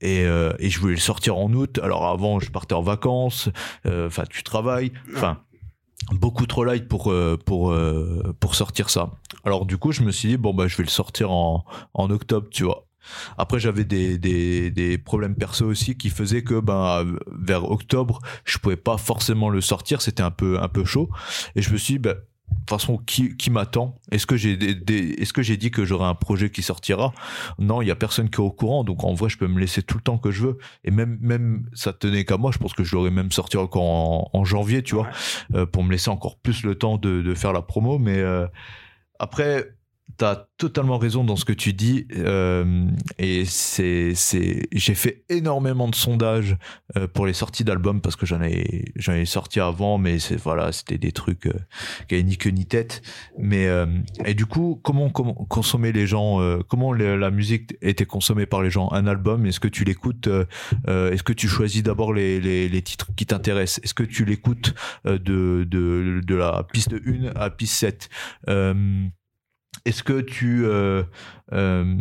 Et, euh, et je voulais le sortir en août. Alors avant, je partais en vacances. Enfin, tu travailles. Enfin, beaucoup trop light pour euh, pour euh, pour sortir ça. Alors du coup, je me suis dit bon bah je vais le sortir en en octobre, tu vois. Après, j'avais des, des, des problèmes perso aussi qui faisaient que ben vers octobre, je pouvais pas forcément le sortir, c'était un peu un peu chaud. Et je me suis dit, ben, de toute façon, qui, qui m'attend? Est-ce que j'ai des, des- est-ce que j'ai dit que j'aurai un projet qui sortira? Non, il y a personne qui est au courant, donc en vrai, je peux me laisser tout le temps que je veux. Et même même ça tenait qu'à moi, je pense que je l'aurais même sorti encore en, en janvier, tu vois, euh, pour me laisser encore plus le temps de, de faire la promo. Mais euh, après, T'as totalement raison dans ce que tu dis euh, et c'est c'est j'ai fait énormément de sondages euh, pour les sorties d'albums parce que j'en ai j'en ai sorti avant mais c'est voilà c'était des trucs euh, qui avaient ni queue ni tête. Mais euh, et du coup comment, comment consommer les gens euh, comment la musique était consommée par les gens? Un album est-ce que tu l'écoutes euh, est-ce que tu choisis d'abord les, les, les titres qui t'intéressent? Est-ce que tu l'écoutes de, de de la piste 1 à piste 7 euh, est-ce que tu euh, euh,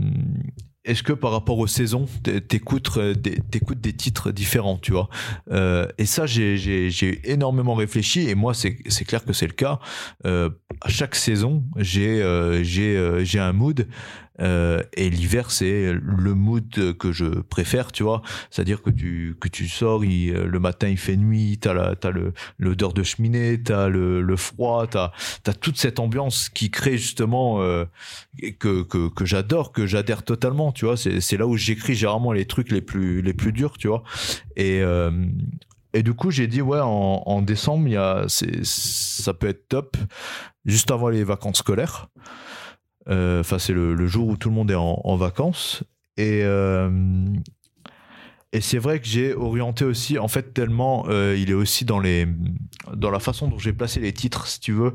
est-ce que par rapport aux saisons t'écoutes euh, des, des titres différents tu vois? Et ça j'ai, énormément réfléchi et moi c'est, clair que c'est le cas. À chaque saison j'ai un mood euh, et l'hiver c'est le mood que je préfère tu vois c'est à dire que tu que tu sors il- le matin il fait nuit t'as la t'as le l'odeur de cheminée t'as le, le froid t'as t'as toute cette ambiance qui crée justement euh, que, que, que j'adore, que j'adhère totalement, tu vois. C'est, c'est là où j'écris généralement les trucs les plus, les plus durs, tu vois. Et, euh, et du coup, j'ai dit, ouais, en, en décembre, y a, c'est, ça peut être top, juste avant les vacances scolaires. Euh, Enfin, c'est le, jour où tout le monde est en, en vacances. Et, euh, et c'est vrai que j'ai orienté aussi, en fait, tellement euh, il est aussi dans les, dans la façon dont j'ai placé les titres, si tu veux.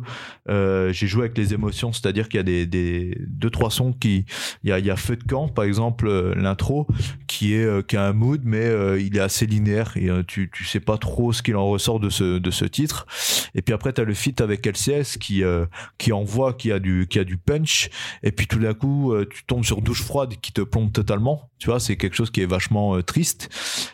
Euh, j'ai joué avec les émotions, c'est-à-dire qu'il y a des, des deux trois sons qui, il y a, il y a Feu de camp, par exemple, euh, l'intro, qui est euh, qui a un mood, mais euh, il est assez linéaire et tu tu sais pas trop ce qu'il en ressort de ce de ce titre. Et puis après, tu as le feat avec LCS qui qui envoie, qui a du qui a du punch. Et puis tout d'un coup, tu tombes sur douche froide qui te plombe totalement. Tu vois, c'est quelque chose qui est vachement euh,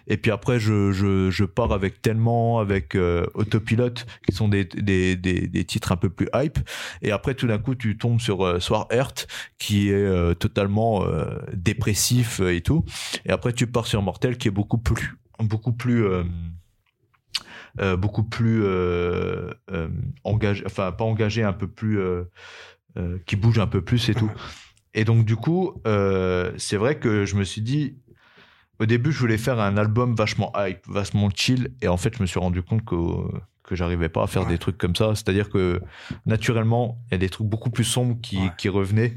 Et puis après, je, pars avec tellement, avec euh, Autopilote, qui sont des, des, des, titres un peu plus hype. Et après, tout d'un coup, tu tombes sur euh, Soir Earth, qui est euh, totalement euh, dépressif et tout. Et après, tu pars sur Mortel, qui est beaucoup plus, beaucoup plus. beaucoup plus engagé, enfin pas engagé, un peu plus qui bouge un peu plus et tout. Et donc du coup, c'est vrai que je me suis dit, au début, je voulais faire un album vachement hype, vachement chill, et en fait, je me suis rendu compte que que j'arrivais pas à faire Ouais. des trucs comme ça. C'est-à-dire que naturellement, il y a des trucs beaucoup plus sombres qui, Ouais. qui revenaient.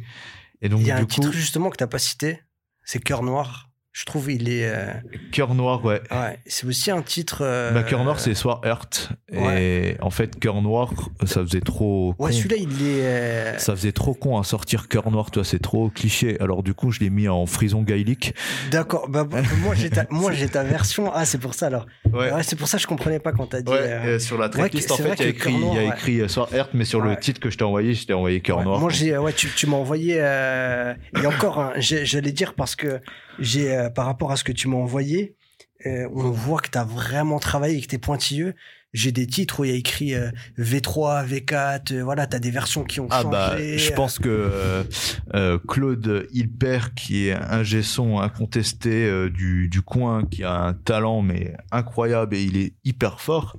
Et donc Il y a du un coup, titre justement que t'as pas cité, c'est Cœur Noir. Je trouve il est. euh, Cœur Noir, ouais. Ouais, c'est aussi un titre. euh, Bah, Cœur Noir, c'est Soir Earth. Et en fait, Cœur Noir, ça faisait trop. Ouais, celui-là, il est. euh, Ça faisait trop con à sortir Cœur Noir, toi, c'est trop cliché. Alors du coup, je l'ai mis en frison gaélique. D'accord. Bah, bah, moi, j'ai ta... moi, j'ai ta version. Ah, c'est pour ça alors. Ouais, c'est pour ça que je comprenais pas quand t'as dit. Ouais, euh, sur la tracklist, en fait, il y a écrit, y a Noir, écrit Earth, mais sur le titre que je t'ai envoyé, je t'ai envoyé Cœur Noir. Moi, j'ai. Ouais, tu, tu m'as envoyé. Et encore, hein, j'allais dire parce que j'ai, euh, par rapport à ce que tu m'as envoyé, euh, on voit que t'as vraiment travaillé et que t'es pointilleux. J'ai des titres où il y a écrit euh, V3, V4. euh, voilà, t'as des versions qui ont Ah changé. bah, je pense que Claude Hilpert, qui est un son incontesté du, du coin, qui a un talent mais incroyable et il est hyper fort.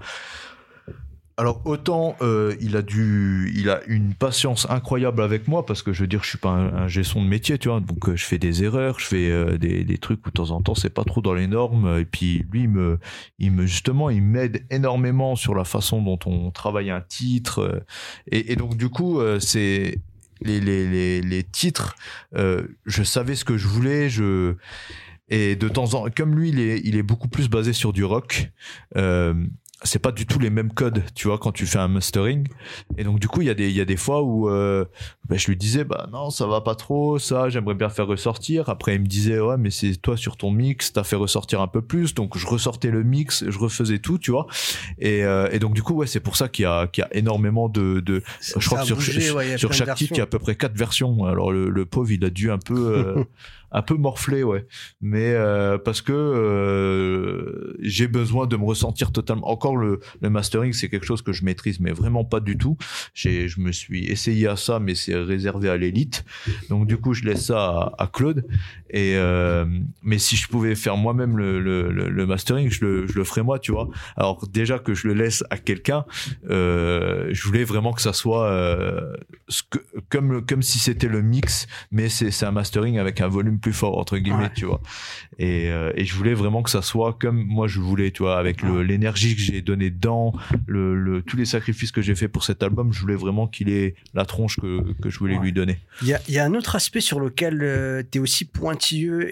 Alors autant euh, il a du, il a une patience incroyable avec moi parce que je veux dire je suis pas un, un son de métier tu vois. Donc euh, je fais des erreurs je fais euh, des, des trucs où de temps en temps c'est pas trop dans les normes. Et puis lui me il me justement il m'aide énormément sur la façon dont on travaille un titre euh, et, et donc du coup euh, c'est les, les, les, les titres je savais ce que je voulais je et de temps en comme lui il est il est beaucoup plus basé sur du rock euh, c'est pas du tout les mêmes codes, tu vois, quand tu fais un mastering. Et donc, du coup, il y a des, il y a des fois où euh, bah, je lui disais, bah non, ça va pas trop, ça, j'aimerais bien faire ressortir. Après, il me disait, ouais, mais c'est toi sur ton mix, t'as fait ressortir un peu plus. Donc, je ressortais le mix, je refaisais tout, tu vois. Et, euh, et donc, du coup, ouais, c'est pour ça qu'il y a, qu'il y a énormément de, de je crois que sur, sur chaque titre, il y a à peu près quatre versions. Alors, le, le pauvre, il a dû un peu, euh, un peu morflé, ouais. Mais euh, parce que euh, j'ai besoin de me ressentir totalement. Encore le, le mastering, c'est quelque chose que je maîtrise, mais vraiment pas du tout. J'ai, je me suis essayé à ça, mais c'est réservé à l'élite. Donc du coup, je laisse ça à, Claude. Et euh, mais si je pouvais faire moi-même le, le, le, mastering, je le, je le ferais moi, tu vois. Alors déjà que je le laisse à quelqu'un, euh, je voulais vraiment que ça soit euh, ce que, comme comme si c'était le mix, mais c'est un mastering avec un volume plus fort entre guillemets tu vois. Et, et je voulais vraiment que ça soit comme moi je voulais tu vois avec l'énergie que j'ai donnée dedans le, le, tous les sacrifices que j'ai fait pour cet album je voulais vraiment qu'il ait la tronche que, que je voulais lui donner. Il y a, y a, un autre aspect sur lequel tu es aussi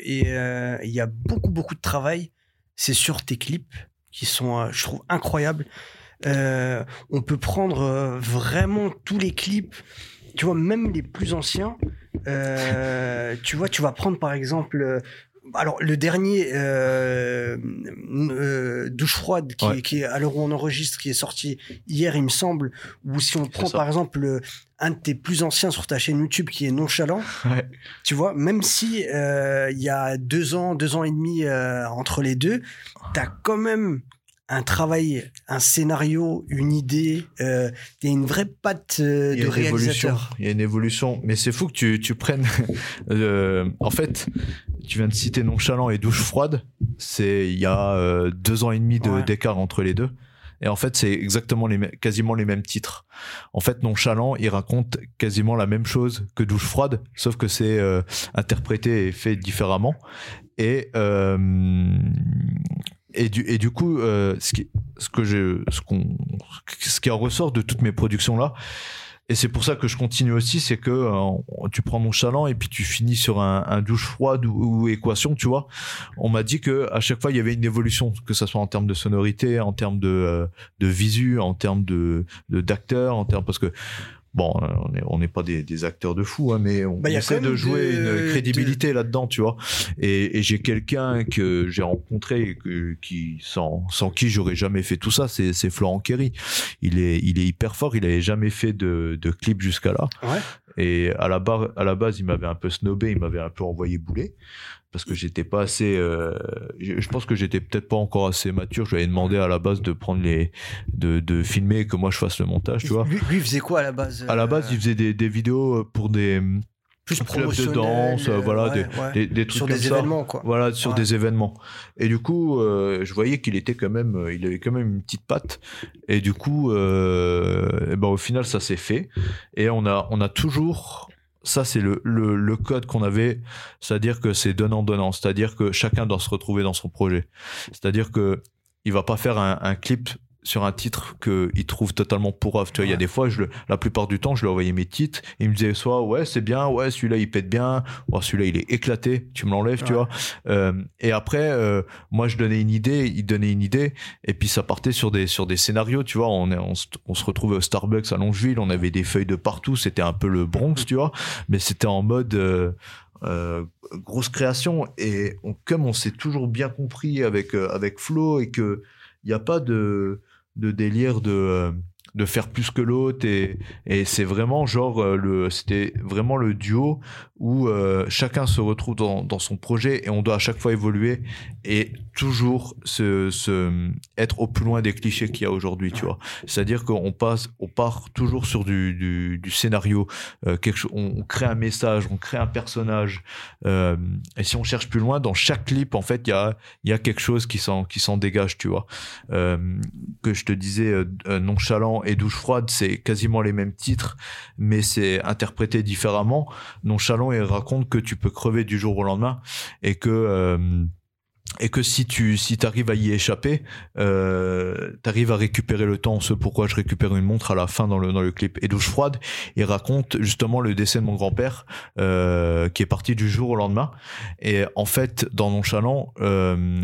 et euh, il y a beaucoup beaucoup de travail c'est sur tes clips qui sont je trouve incroyables on peut prendre vraiment tous les clips tu vois, même les plus anciens, euh, tu vois, tu vas prendre par exemple. Euh, alors le dernier euh, euh, douche froide qui, est, qui est à l'heure où on enregistre qui est sorti hier il me semble ou si on prend par exemple un de tes plus anciens sur ta chaîne YouTube qui est nonchalant ouais. tu vois même si il y a deux ans deux ans et demi entre les deux t'as quand même un travail, un scénario, une idée. Euh, il y a une vraie patte euh, de réalisateur. Il y a une évolution. Mais c'est fou que tu, tu prennes. euh, en fait, tu viens de citer Nonchalant et Douche froide. C'est il y a euh, deux ans et demi d'écart entre les deux. Et en fait, c'est exactement les quasiment les mêmes titres. En fait, Nonchalant, il raconte quasiment la même chose que Douche froide, sauf que c'est euh, interprété et fait différemment. Et euh, et du, et du coup, euh, ce, qui, ce, que je, ce, qu'on, ce qui en ressort de toutes mes productions là, et c'est pour ça que je continue aussi, c'est que euh, tu prends mon chaland et puis tu finis sur un, douche froide ou, équation, tu vois. On m'a dit que à chaque fois il y avait une évolution, que ça soit en termes de sonorité, en termes de, euh, de visu, en termes de d'acteurs, en termes parce que bon, euh, on n'est pas des, acteurs de fou, hein, mais on, bah, essaie de jouer une crédibilité là-dedans, tu vois. Et, j'ai quelqu'un que j'ai rencontré, qui sans, sans qui j'aurais jamais fait tout ça, c'est Florent Kerry. Il est, il est hyper fort. Il avait jamais fait de, de clip jusqu'à là. Et à la, barre, à la base, il m'avait un peu snobé, il m'avait un peu envoyé bouler parce que j'étais pas assez euh, je, pense que j'étais peut-être pas encore assez mature. Je lui avais demandé à la base de prendre les de, de filmer et que moi je fasse le montage tu vois. Lui, lui, faisait quoi à la base à la base il faisait des, des vidéos pour des plus clubs de danse voilà des, Des, des, trucs sur des événements quoi. Voilà sur des événements. Et du coup euh, je voyais qu'il était quand même euh, il avait quand même une petite patte. Et du coup euh, et ben au final ça s'est fait. Et on a on a toujours ça c'est le, le, code qu'on avait, c'est-à-dire que c'est donnant-donnant, c'est-à-dire que chacun doit se retrouver dans son projet. C'est-à-dire que il va pas faire un clip sur un titre qu'il trouve totalement pourrave. Tu vois, il y a des fois, je le, la plupart du temps, je lui envoyais mes titres. Il me disait soit ouais, c'est bien, ouais, celui-là il pète bien, ou celui-là il est éclaté, tu me l'enlèves, tu vois. Euh, et après, euh, moi je donnais une idée, il donnait une idée, et puis ça partait sur des sur des scénarios, tu vois. On, est, on, on se retrouvait au Starbucks à Longeville, on avait des feuilles de partout, c'était un peu le Bronx, tu vois, mais c'était en mode euh, euh, grosse création. Et on, comme on s'est toujours bien compris avec euh, avec Flo et que il n'y a pas de de délire de euh, de faire plus que l'autre et, et c'est vraiment genre euh, le c'était vraiment le duo où euh, chacun se retrouve dans, dans son projet et on doit à chaque fois évoluer et toujours se, se être au plus loin des clichés qu'il y a aujourd'hui tu vois c'est à dire qu'on passe on part toujours sur du, du, scénario quelque chose on, crée un message on crée un personnage et si on cherche plus loin dans chaque clip en fait il y a y a quelque chose qui s'en qui s'en dégage tu vois que je te disais nonchalant et Douche froide, c'est quasiment les mêmes titres, mais c'est interprété différemment. Nonchalant, il raconte que tu peux crever du jour au lendemain et que euh, et que si tu si arrives à y échapper, euh, tu arrives à récupérer le temps. Ce pourquoi je récupère une montre à la fin dans le dans le clip. Et douche froide, il raconte justement le décès de mon grand-père euh, qui est parti du jour au lendemain. Et en fait, dans Nonchalant, euh,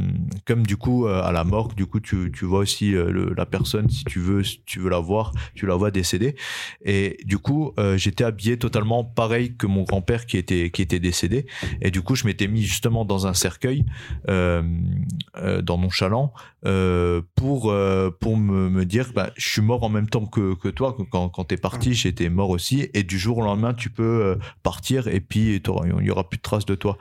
comme du coup euh, à la morgue, du coup tu tu vois aussi euh, le, la personne si tu veux si tu veux la voir, tu la vois décédée. Et du coup, euh, j'étais habillé totalement pareil que mon grand-père qui était qui était décédé. Et du coup, je m'étais mis justement dans un cercueil. Euh, euh, dans Nonchalant euh, pour euh, pour me, me dire bah, je suis mort en même temps que, que toi. Quand, quand t'es parti j'étais mort aussi. Et du jour au lendemain tu peux euh, partir et puis il y aura plus de traces de toi.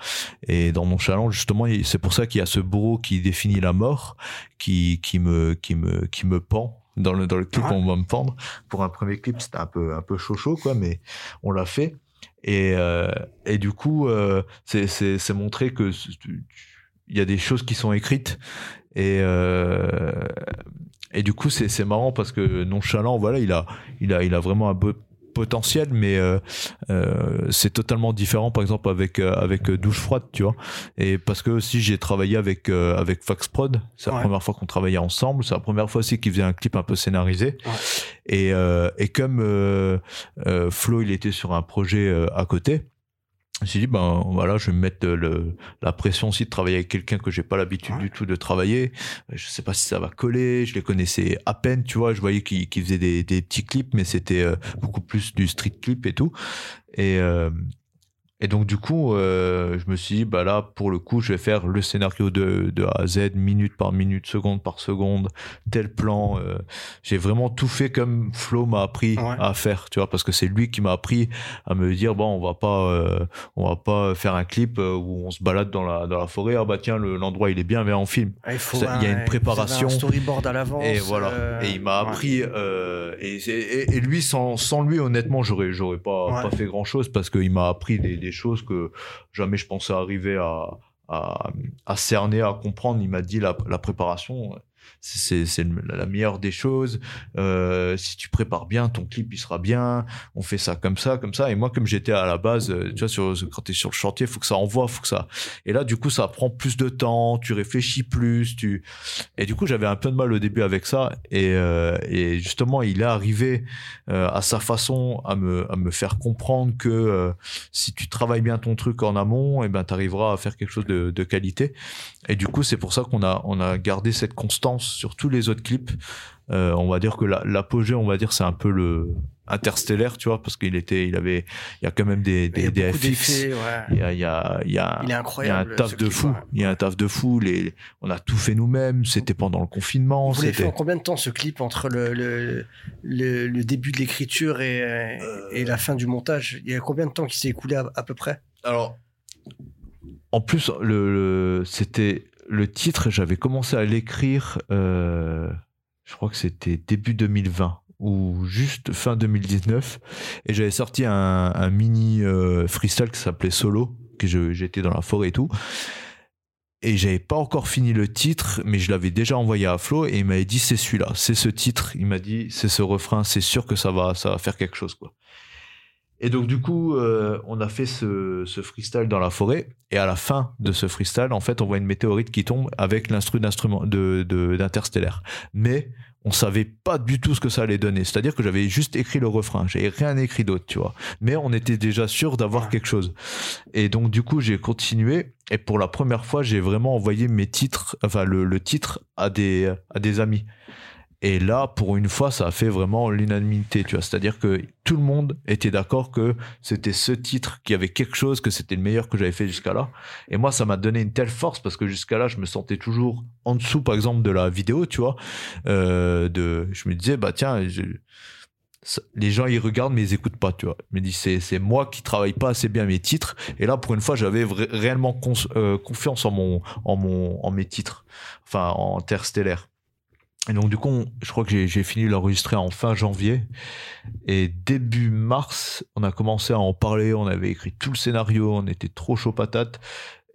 Et dans Nonchalant justement c'est pour ça qu'il y a ce bourreau qui définit la mort qui qui me qui me qui me pend dans le dans le clip Ouais. on va me pendre. Pour un premier clip c'était un peu un peu chaud chaud quoi mais on l'a fait. Et euh, et du coup euh, c'est montrer que tu- il y a des choses qui sont écrites. Et euh, et du coup c'est c'est marrant parce que nonchalant voilà il a il a il a vraiment un beau potentiel mais euh, euh, c'est totalement différent par exemple avec euh, avec euh, douche froide tu vois. Et parce que aussi j'ai travaillé avec euh, avec Fax Prod. C'est la Ouais. première fois qu'on travaillait ensemble. C'est la première fois aussi qu'il faisait un clip un peu scénarisé. Ouais. et euh, et comme Flo il était sur un projet à côté me suis dit ben voilà je vais me mettre le, la pression aussi de travailler avec quelqu'un que j'ai pas l'habitude Ouais. du tout de travailler. Je sais pas si ça va coller. Je les connaissais à peine tu vois. Je voyais qu'ils qu'ils faisaient des, des petits clips mais c'était euh, beaucoup plus du street clip et tout. Et euh, et donc du coup, euh, je me suis dit, bah là, pour le coup, je vais faire le scénario de, de A à Z, minute par minute, seconde par seconde, tel plan. euh, j'ai vraiment tout fait comme Flo m'a appris Ouais. à faire, tu vois, parce que c'est lui qui m'a appris à me dire, bon, on va pas, euh, on va pas faire un clip où on se balade dans la dans la forêt. Ah bah tiens, le- l'endroit il est bien, viens on filme. Il faut Ça, il y a un- une préparation. un storyboard à l'avance. Et voilà. et il m'a appris. et, et, et lui, sans, sans lui, honnêtement, j'aurais, j'aurais pas, Ouais. pas fait grand chose parce qu'il m'a appris des, choses que jamais je pensais arriver à, cerner, à comprendre. Il m'a dit la préparation. C'est, la meilleure des choses. Euh, si tu prépares bien, ton clip il sera bien. On fait ça comme ça, comme ça. Et moi, comme j'étais à la base, euh, tu vois, sur, quand t'es sur le chantier, faut que ça envoie, faut que ça. Et là, du coup, ça prend plus de temps. Tu réfléchis plus. Tu et du coup, j'avais un peu de mal au début avec ça. Et, euh, et justement, il est arrivé euh, à sa façon à me, à me faire comprendre que euh, si tu travailles bien ton truc en amont, et ben, tu arriveras à faire quelque chose de, de qualité. Et du coup, c'est pour ça qu'on a, on a gardé cette constance sur tous les autres clips. Euh, on va dire que la- l'apogée, on va dire, c'est un peu le interstellaire, tu vois, parce qu'il était, il avait, il y a quand même des, Il y a des, FX. ouais. Il y a, il y a, il y a, Il y a un taf de fou. Il y a un taf de fou. Les, on a tout fait nous-mêmes. C'était pendant le confinement. Vous l'avez fait en combien de temps ce clip entre le, le, le, le début de l'écriture et, euh, et la fin du montage? Il y a combien de temps qui s'est écoulé à, à peu près? Alors, en plus, le, le- c'était le titre. J'avais commencé à l'écrire. euh, je crois que c'était début 2020 ou juste fin 2019, et j'avais sorti un, mini euh, freestyle qui s'appelait Solo, que j'étais dans la forêt et tout. Et j'avais pas encore fini le titre, mais je l'avais déjà envoyé à Flo et il m'avait dit c'est celui-là, c'est ce titre. Il m'a dit c'est ce refrain, c'est sûr que ça va, ça va faire quelque chose quoi. Et donc du coup, euh, on a fait ce, ce freestyle dans la forêt et à la fin de ce freestyle, en fait, on voit une météorite qui tombe avec l'instru d'instrument de de- d'interstellaire. Mais on savait pas du tout ce que ça allait donner. C'est-à-dire que j'avais juste écrit le refrain, j'avais rien écrit d'autre, tu vois. Mais on était déjà sûr d'avoir quelque chose. Et donc du coup, j'ai continué et pour la première fois, j'ai vraiment envoyé mes titres, enfin le, le titre à des à des amis. Et là, pour une fois, ça a fait vraiment l'unanimité, tu vois. C'est-à-dire que tout le monde était d'accord que c'était ce titre qui avait quelque chose, que c'était le meilleur que j'avais fait jusqu'à là. Et moi, ça m'a donné une telle force parce que jusqu'à là, je me sentais toujours en dessous, par exemple, de la vidéo, tu vois. Euh, de, je me disais, bah tiens, les gens ils regardent mais ils écoutent pas, tu vois. Je me dis, c'est c'est moi qui travaille pas assez bien mes titres. Et là, pour une fois, j'avais réellement euh, confiance en mon, en mon, en mes titres, enfin en interstellaire. Et donc du coup, on- je crois que j'ai- fini l'enregistrer en fin janvier. Et début mars, on a commencé à en parler, on avait écrit tout le scénario, on était trop chaud patate.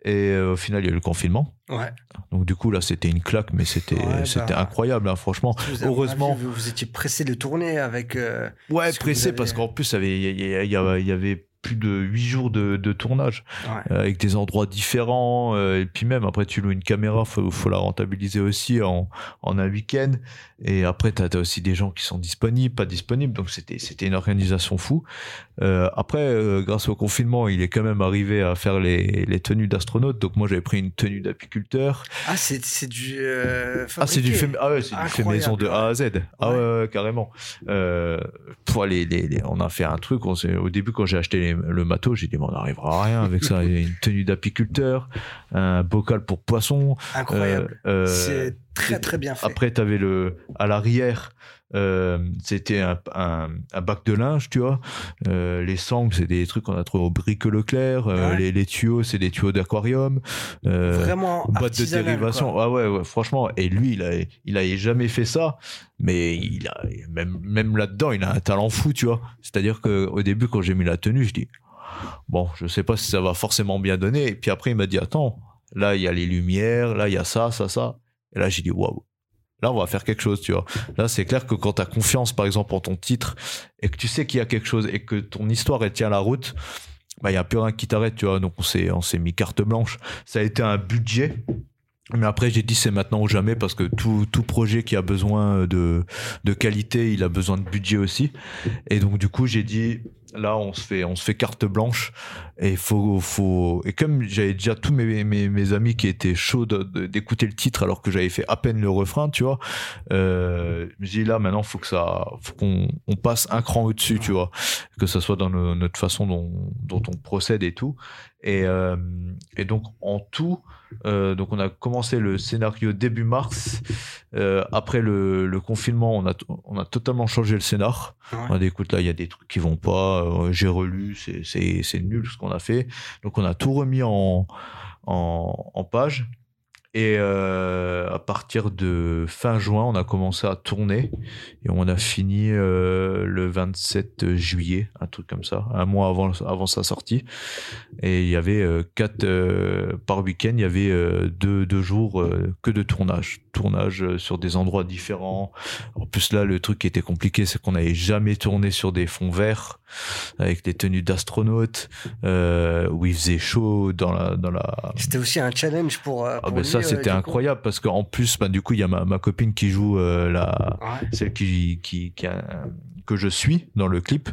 Et euh, au final, il y a eu le confinement. Ouais. Donc du coup, là, c'était une claque, mais c'était Ouais, c'était bah. incroyable, hein, franchement. Vous, Heureusement. vous, étiez pressé de tourner avec. euh, Ouais, pressé parce qu'en plus, il y y, y y avait plus de huit jours de, de tournage Ouais. euh, avec des endroits différents euh, et puis même après tu loues une caméra faut, faut la rentabiliser aussi en, en un week-end. Et après tu as, aussi des gens qui sont disponibles pas disponibles. Donc c'était c'était une organisation fou Euh, après euh, grâce au confinement il est quand même arrivé à faire les, les tenues d'astronaute. Donc moi j'avais pris une tenue d'apiculteur. Ah, c'est du. euh, ah c'est du fait ah ouais c'est du fait maison de A à Z. Ah ouais, carrément. Euh, pour les, les- les- on a fait un truc on au début quand j'ai acheté le matos j'ai dit mais on n'arrivera à rien avec ça. Une tenue d'apiculteur un bocal pour poissons. Incroyable. euh, euh, c'est très très bien fait. après, tu avais le, à l'arrière, euh, c'était un, un, un bac de linge, tu vois. Euh, les sangles, c'est des trucs qu'on a trouvé au brique Leclerc. Euh, Ouais. les, les tuyaux, c'est des tuyaux d'aquarium. Vraiment boîte de dérivation. quoi. Ah ouais, ouais, franchement. Et lui, il a, il a jamais fait ça, mais il a, même, même là-dedans, il a un talent fou, tu vois. C'est-à-dire que au début, quand j'ai mis la tenue, je dis, bon, je sais pas si ça va forcément bien donner. Et puis après, il m'a dit, attends, là, il y a les lumières, là, il y a ça, ça, ça. Et là, j'ai dit, waouh. Là, on va faire quelque chose, tu vois. Là, c'est clair que quand tu confiance, par exemple, en ton titre, et que tu sais qu'il y a quelque chose, et que ton histoire, elle tient la route, bah, il n'y a plus rien qui t'arrête, tu vois. Donc, on s'est, mis carte blanche. Ça a été un budget. Mais après, j'ai dit c'est maintenant ou jamais parce que tout, projet qui a besoin de qualité, il a besoin de budget aussi. Et donc, du coup, j'ai dit là, on se fait, on se fait carte blanche. Et faut, faut, et comme j'avais déjà tous mes, mes, mes amis qui étaient chauds d'écouter le titre alors que j'avais fait à peine le refrain, tu vois, euh, je me dis là, maintenant, faut que ça, faut qu'on, on passe un cran au-dessus, tu vois, que ce soit dans le- notre façon dont, dont on procède et tout. Et, euh, et donc, en tout, euh, donc on a commencé le scénario début mars. Euh, après le, le confinement, on a, on a totalement changé le scénar. Ouais. On a dit, écoute, là, il y a des trucs qui vont pas. Euh, J'ai relu, c'est- nul ce qu'on a fait. Donc, on a tout remis en, page. Et euh, à partir de fin juin, on a commencé à tourner. Et on a fini euh, le 27 juillet, un truc comme ça, un mois avant, sa sortie. Et il y avait euh, quatre par week-end, il y avait deux, deux jours que de tournage. Tournage sur des endroits différents. En plus, là, le truc qui était compliqué, c'est qu'on n'avait jamais tourné sur des fonds verts avec des tenues d'astronautes euh, où il faisait chaud dans la, dans la, C'était aussi un challenge pour. euh, ah pour ben lui, ça euh, c'était du coup. incroyable parce qu'en plus bah, du coup il y a ma, ma copine qui joue euh, la Ouais. celle qui, qui, qui a- que je suis dans le clip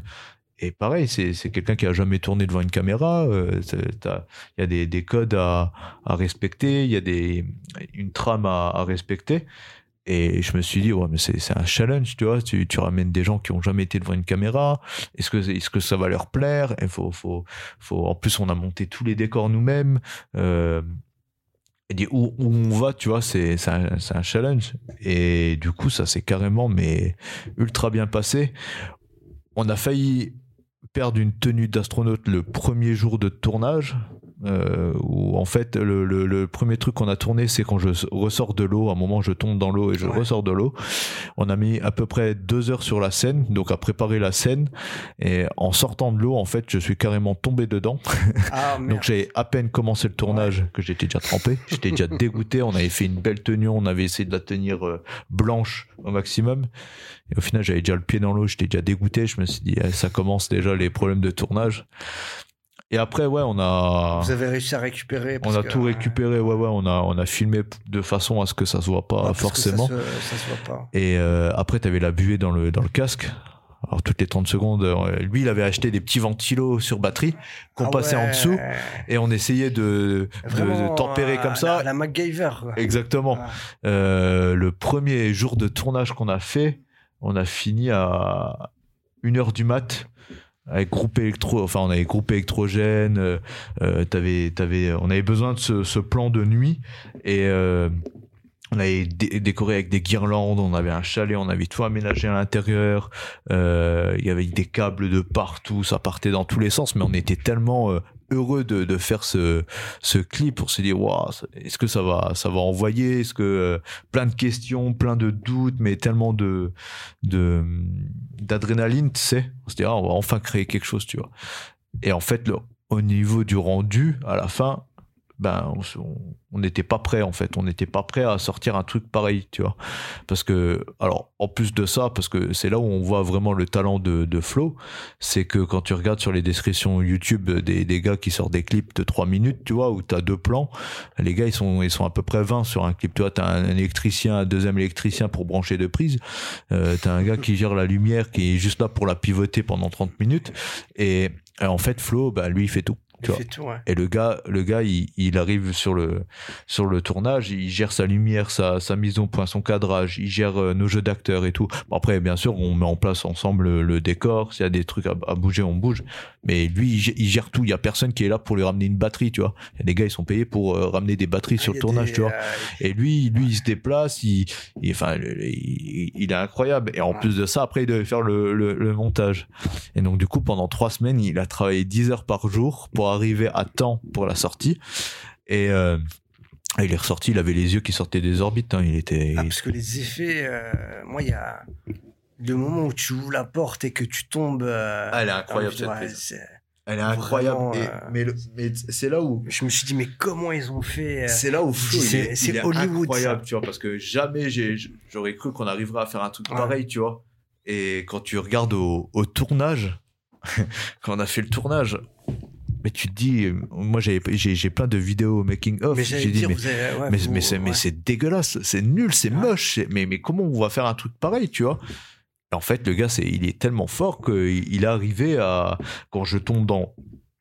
et pareil c'est c'est quelqu'un qui a jamais tourné devant une caméra euh, il y a des, des codes à, à respecter il y a des une trame à, à respecter et je me suis dit ouais mais c'est un challenge tu vois tu, ramènes des gens qui ont jamais été devant une caméra est-ce que est-ce que ça va leur plaire? Il faut faut faut en plus on a monté tous les décors nous-mêmes euh, et où, où on va, tu vois, c'est un, un challenge. Et du coup, ça s'est carrément, mais ultra bien passé. On a failli perdre une tenue d'astronaute le premier jour de tournage. Euh, où en fait le, le- le premier truc qu'on a tourné c'est quand je ressors de l'eau à un moment je tombe dans l'eau et je Ouais. ressors de l'eau on a mis à peu près deux heures sur la scène donc à préparer la scène et en sortant de l'eau en fait je suis carrément tombé dedans Ah, donc j'avais à peine commencé le tournage que j'étais déjà trempé, j'étais déjà dégoûté. On avait fait une belle tenue, on avait essayé de la tenir euh, blanche au maximum. Et au final, j'avais déjà le pied dans l'eau, j'étais déjà dégoûté. Je me suis dit, eh, ça commence déjà les problèmes de tournage. Et après, ouais, on a, Vous avez réussi à récupérer. on a que, tout euh, récupéré. Ouais, ouais, on a, on a filmé de façon à ce que ça se voit pas ouais, que forcément. Ça se, ça se voit pas. Et euh, après, tu avais la buée dans le, dans le casque. Alors, toutes les 30 secondes, euh, lui, il avait acheté des petits ventilos sur batterie qu'on Ah passait en dessous et on essayait de, de- Vraiment, de tempérer euh, comme ça. La, la MacGyver. quoi. Exactement. Ouais. Euh, le premier jour de tournage qu'on a fait, on a fini à 1h du mat avec groupe électro enfin on avait groupe électrogène euh, euh, t'avais, t'avais, on avait besoin de ce, ce plan de nuit et euh, on avait dé- décoré avec des guirlandes, on avait un chalet, on avait tout aménagé à l'intérieur. Euh, il y avait des câbles de partout, ça partait dans tous les sens, mais on était tellement euh, heureux de, de faire ce, ce clip pour se dire, waouh, est-ce que ça va, ça va envoyer? Est-ce que euh, plein de questions, plein de doutes, mais tellement de d'adrénaline, tu sais? On se dit, ah, on va enfin créer quelque chose, tu vois. Et en fait, le, au niveau du rendu, à la fin, ben on n'était pas prêt en fait. On n'était pas prêt à sortir un truc pareil tu vois. Parce que alors en plus de ça parce que c'est là où on voit vraiment le talent de, Flo c'est que quand tu regardes sur les descriptions YouTube des, des gars qui sortent des clips de 3 minutes tu vois où tu as deux plans les gars ils sont ils sont à peu près 20 sur un clip. Tu vois tu as un, électricien un deuxième électricien pour brancher de prise euh, tu as un gars qui gère la lumière qui est juste là pour la pivoter pendant 30 minutes. Et, et en fait Flo bah lui il fait tout et le gars, le gars, il, arrive sur le sur le tournage, il gère sa lumière, sa, sa mise au point, son cadrage, il gère euh, nos jeux d'acteurs et tout. après, bien sûr, on met en place ensemble le, décor. S'il y a des trucs à, bouger, on bouge. Mais lui, il, gère tout. Il y a personne qui est là pour lui ramener une batterie, tu vois. Il y a des gars, ils sont payés pour euh, ramener des batteries ah, sur le tournage, tu vois. Euh, et lui, lui, il se déplace. Il, enfin, il, est incroyable. Et en plus de ça, après, il devait faire le, le, le montage. Et donc, du coup, pendant trois semaines, il a travaillé 10 heures par jour pour arrivé à temps pour la sortie. Et euh, il est ressorti, il avait les yeux qui sortaient des orbites. Hein. il était. Ah, parce que les effets, euh, moi, il y a le moment où tu ouvres la porte et que tu tombes. Euh, ah, elle est incroyable cette Elle est incroyable. mais, mais c'est là où. Je me suis dit, mais comment ils ont fait. C'est là où c'est Hollywood. incroyable, tu vois, parce que jamais j'aurais cru qu'on arriverait à faire un truc pareil, tu vois. Et quand tu regardes au, au tournage, quand on a fait le tournage, mais tu te dis, moi j'ai plein de vidéos making of. Mais j'ai dit, mais, mais, c'est mais c'est dégueulasse, c'est nul, c'est moche. Mais mais comment on va faire un truc pareil, tu vois? En fait, le gars, c'est il est tellement fort qu'il est arrivé à quand je tombe dans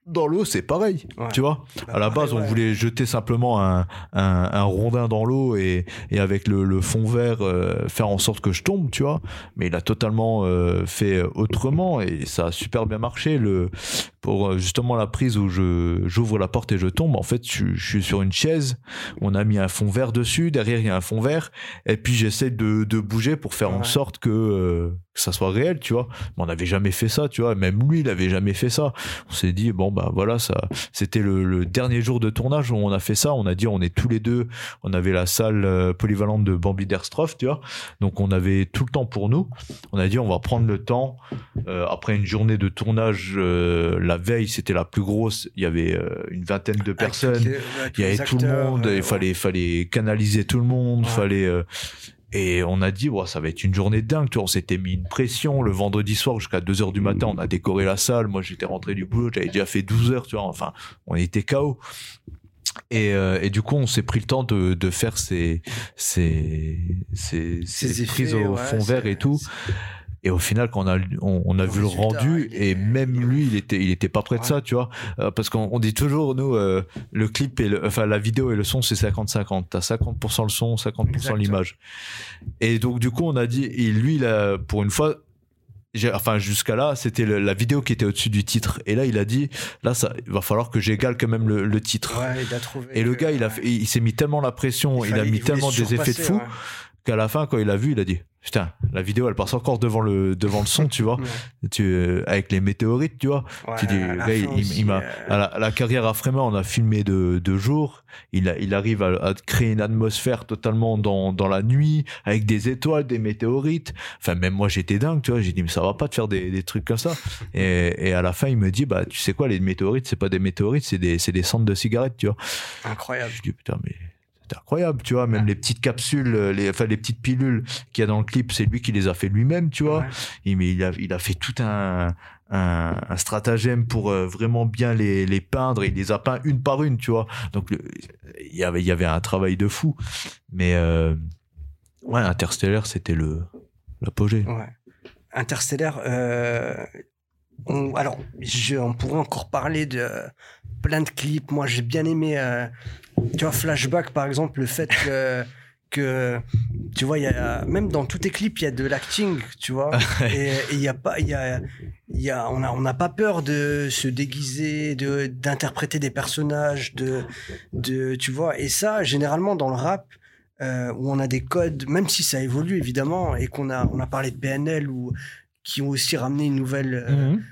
dans l'eau, c'est pareil, tu vois? Bah, à la base, on voulait jeter simplement un, un, un rondin dans l'eau et, et, avec le, le fond vert euh, faire en sorte que je tombe, tu vois? Mais il a totalement euh, fait autrement et ça a super bien marché. Le pour euh, justement la prise où je j'ouvre la porte et je tombe. En fait, je, je, suis sur une chaise. On a mis un fond vert dessus. Derrière, il y a un fond vert. Et puis j'essaie de, de bouger pour faire en sorte que que ça soit réel, tu vois. Mais on n'avait jamais fait ça, tu vois. Même lui, il avait jamais fait ça. On s'est dit bon bah voilà, ça, c'était le, dernier jour de tournage où on a fait ça. On a dit on est tous les deux. On avait la salle euh, polyvalente de Bambi Derstroff, tu vois. Donc on avait tout le temps pour nous. On a dit on va prendre le temps. Euh, après une journée de tournage, euh, la veille c'était la plus grosse. Il y avait une vingtaine de personnes. il y avait tout le monde. il fallait, fallait canaliser tout le monde. Fallait et on a dit, ouais, ça va être une journée dingue. Tu vois, on s'était mis une pression. Le vendredi soir jusqu'à 2 heures du matin, on a décoré la salle. Moi, j'étais rentré du boulot, j'avais déjà fait 12 heures, tu vois. Enfin, on était KO. Et, euh, et, du coup, on s'est pris le temps de, de faire ces, ces, ces, ces, prises au fond vert et tout. Et au final, quand on a, on, a vu le rendu, et même lui, il était, il était pas prêt de ça, tu vois. Euh, parce qu'on dit toujours, nous, euh, le clip et le, enfin, la vidéo et le son, c'est 50-50. T'as 50% le son, 50% l'image. Et donc, du coup, on a dit, et lui, là, pour une fois, enfin jusqu'à là c'était la vidéo qui était au-dessus du titre. Et là il a dit là ça il va falloir que j'égale quand même le, titre. Ouais, il a trouvé et le gars il a il, s'est mis tellement la pression il, a mis tellement des effets de fou qu'à la fin quand il a vu il a dit Putain, la vidéo elle passe encore devant le devant le son, tu vois. Tu euh, avec les météorites, tu vois. tu dis, gars, il, m'a euh, la, carrière à Frémin, on a filmé de deux jours. Il a, il arrive à, créer une atmosphère totalement dans dans la nuit avec des étoiles, des météorites. Enfin même moi j'étais dingue, tu vois. J'ai dit mais ça va pas de faire des, des trucs comme ça. Et, et à la fin il me dit bah tu sais quoi les météorites c'est pas des météorites c'est des c'est des cendres de cigarettes, tu vois. Incroyable. Je dis putain mais incroyable, tu vois. Même les petites capsules, euh, les, enfin les petites pilules qu'il y a dans le clip, c'est lui qui les a fait lui-même, tu vois. Il, mais il a, il a fait tout un, un, stratagème pour euh, vraiment bien les, les peindre. Il les a peints une par une, tu vois. Donc il y avait, il y avait un travail de fou. Mais euh, ouais, Interstellar, c'était le l'apogée. Ouais. Interstellar. Euh, alors, je, on pourrait encore parler de plein de clips. Moi, j'ai bien aimé tu vois, Flashback, par exemple, le fait que, que tu vois, y a, même dans tous tes clips, il y a de l'acting, tu vois. et il y a pas, il y a, y a, on a, on n'a pas peur de se déguiser, de, d'interpréter des personnages, de, de, tu vois. Et ça, généralement, dans le rap, euh, où on a des codes, même si ça évolue évidemment, et qu'on a, on a parlé de PNL ou qui ont aussi ramené une nouvelle. Euh, mhm.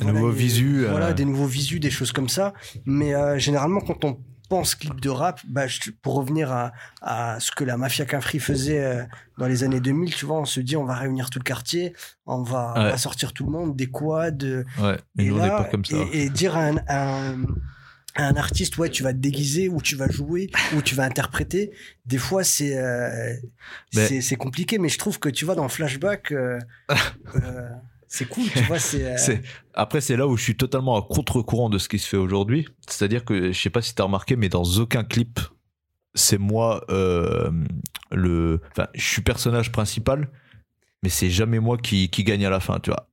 Voilà, visu, voilà, euh. des nouveaux visus, des choses comme ça. Mais généralement, quand on pense clip de rap, bah, pour revenir à, à, ce que la mafia Cafri faisait euh, dans les années 2000, tu vois, on se dit on va réunir tout le quartier, on va, sortir tout le monde, des quads. Ouais, et, là, comme ça. et, dire un, un, un artiste, ouais, tu vas te déguiser ou tu vas jouer ou tu vas interpréter. Des fois, c'est euh, compliqué, mais je trouve que tu vois dans Flashback, euh, euh, c'est cool, tu vois. C'est euh, Après, c'est là où je suis totalement à contre-courant de ce qui se fait aujourd'hui. C'est-à-dire que, je sais pas si t'as remarqué, mais dans aucun clip, c'est moi euh, le. Enfin, je suis personnage principal, mais c'est jamais moi qui, qui gagne à la fin, tu vois.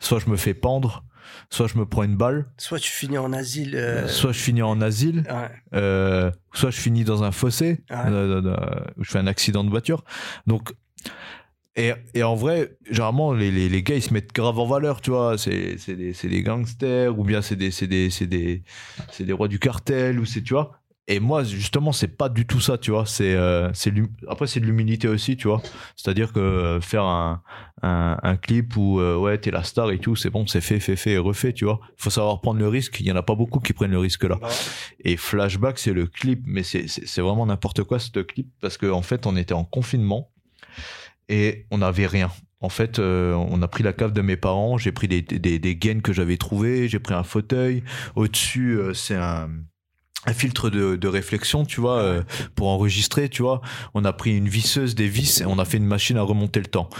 Soit je me fais pendre, soit je me prends une balle, soit tu finis en asile. euh, soit je finis en asile, ouais, euh, soit je finis dans un fossé, Ouais. euh, où je fais un accident de voiture. Donc, et, et en vrai, généralement, les, les, les gars, ils se mettent grave en valeur, tu vois. C'est des, des gangsters, ou bien c'est des, des, des, rois du cartel, ou c'est, tu vois. Et moi, justement, c'est pas du tout ça, tu vois. C'est, euh, après, c'est de l'humilité aussi, tu vois. C'est-à-dire que euh, faire un, un, un clip où, euh, ouais, t'es la star et tout, c'est bon, c'est fait, fait, fait et refait, tu vois. Faut savoir prendre le risque. Il y en a pas beaucoup qui prennent le risque là. Et Flashback, c'est le clip, mais c'est vraiment n'importe quoi ce clip parce qu'en en fait, on était en confinement et on n'avait rien. En fait, euh, on a pris la cave de mes parents, j'ai pris des, gaines que j'avais trouvées, j'ai pris un fauteuil. Au-dessus, euh, c'est un, filtre de, réflexion, tu vois, euh, pour enregistrer, tu vois. On a pris une visseuse, des vis et on a fait une machine à remonter le temps.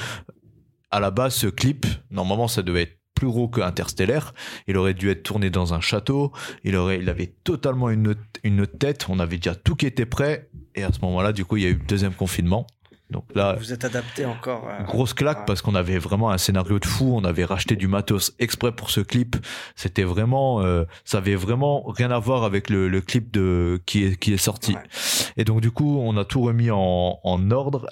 À la base, ce clip, normalement, ça devait être plus gros que Interstellaire. Il aurait dû être tourné dans un château. Il aurait, il avait totalement une une tête. On avait déjà tout qui était prêt. Et à ce moment-là, du coup, il y a eu le deuxième confinement. Donc là, Vous êtes adapté encore. euh, grosse claque parce qu'on avait vraiment un scénario de fou. On avait racheté du matos exprès pour ce clip. C'était vraiment, euh, ça avait vraiment rien à voir avec le, le clip de qui est qui est sorti. Ouais. Et donc du coup, on a tout remis en, en ordre.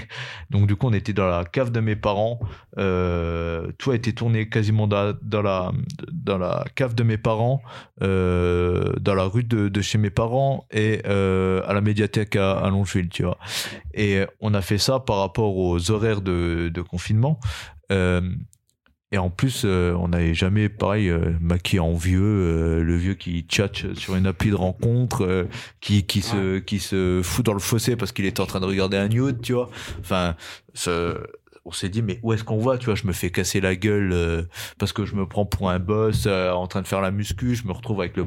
donc du coup, on était dans la cave de mes parents. Euh, tout a été tourné quasiment dans, dans la dans la cave de mes parents, euh, dans la rue de, de chez mes parents et à la médiathèque à, à Longeville, tu vois. Et on a fait ça par rapport aux horaires de, de confinement. Euh, et en plus, euh, on n'avait jamais, pareil, euh, maquillé en vieux, euh, le vieux qui tchatche sur une appli de rencontre, qui, qui, se, qui se fout dans le fossé parce qu'il est en train de regarder un nude, tu vois. Enfin, ce- on s'est dit, mais où est-ce qu'on va, tu vois Je me fais casser la gueule euh, parce que je me prends pour un boss euh, en train de faire la muscu, je me retrouve avec le,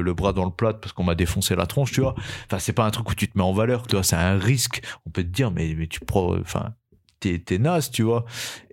le bras dans le plat parce qu'on m'a défoncé la tronche, tu vois. Enfin, c'est pas un truc où tu te mets en valeur, tu vois, c'est un risque. On peut te dire, mais, mais tu prends, enfin, t'es, naze, tu vois.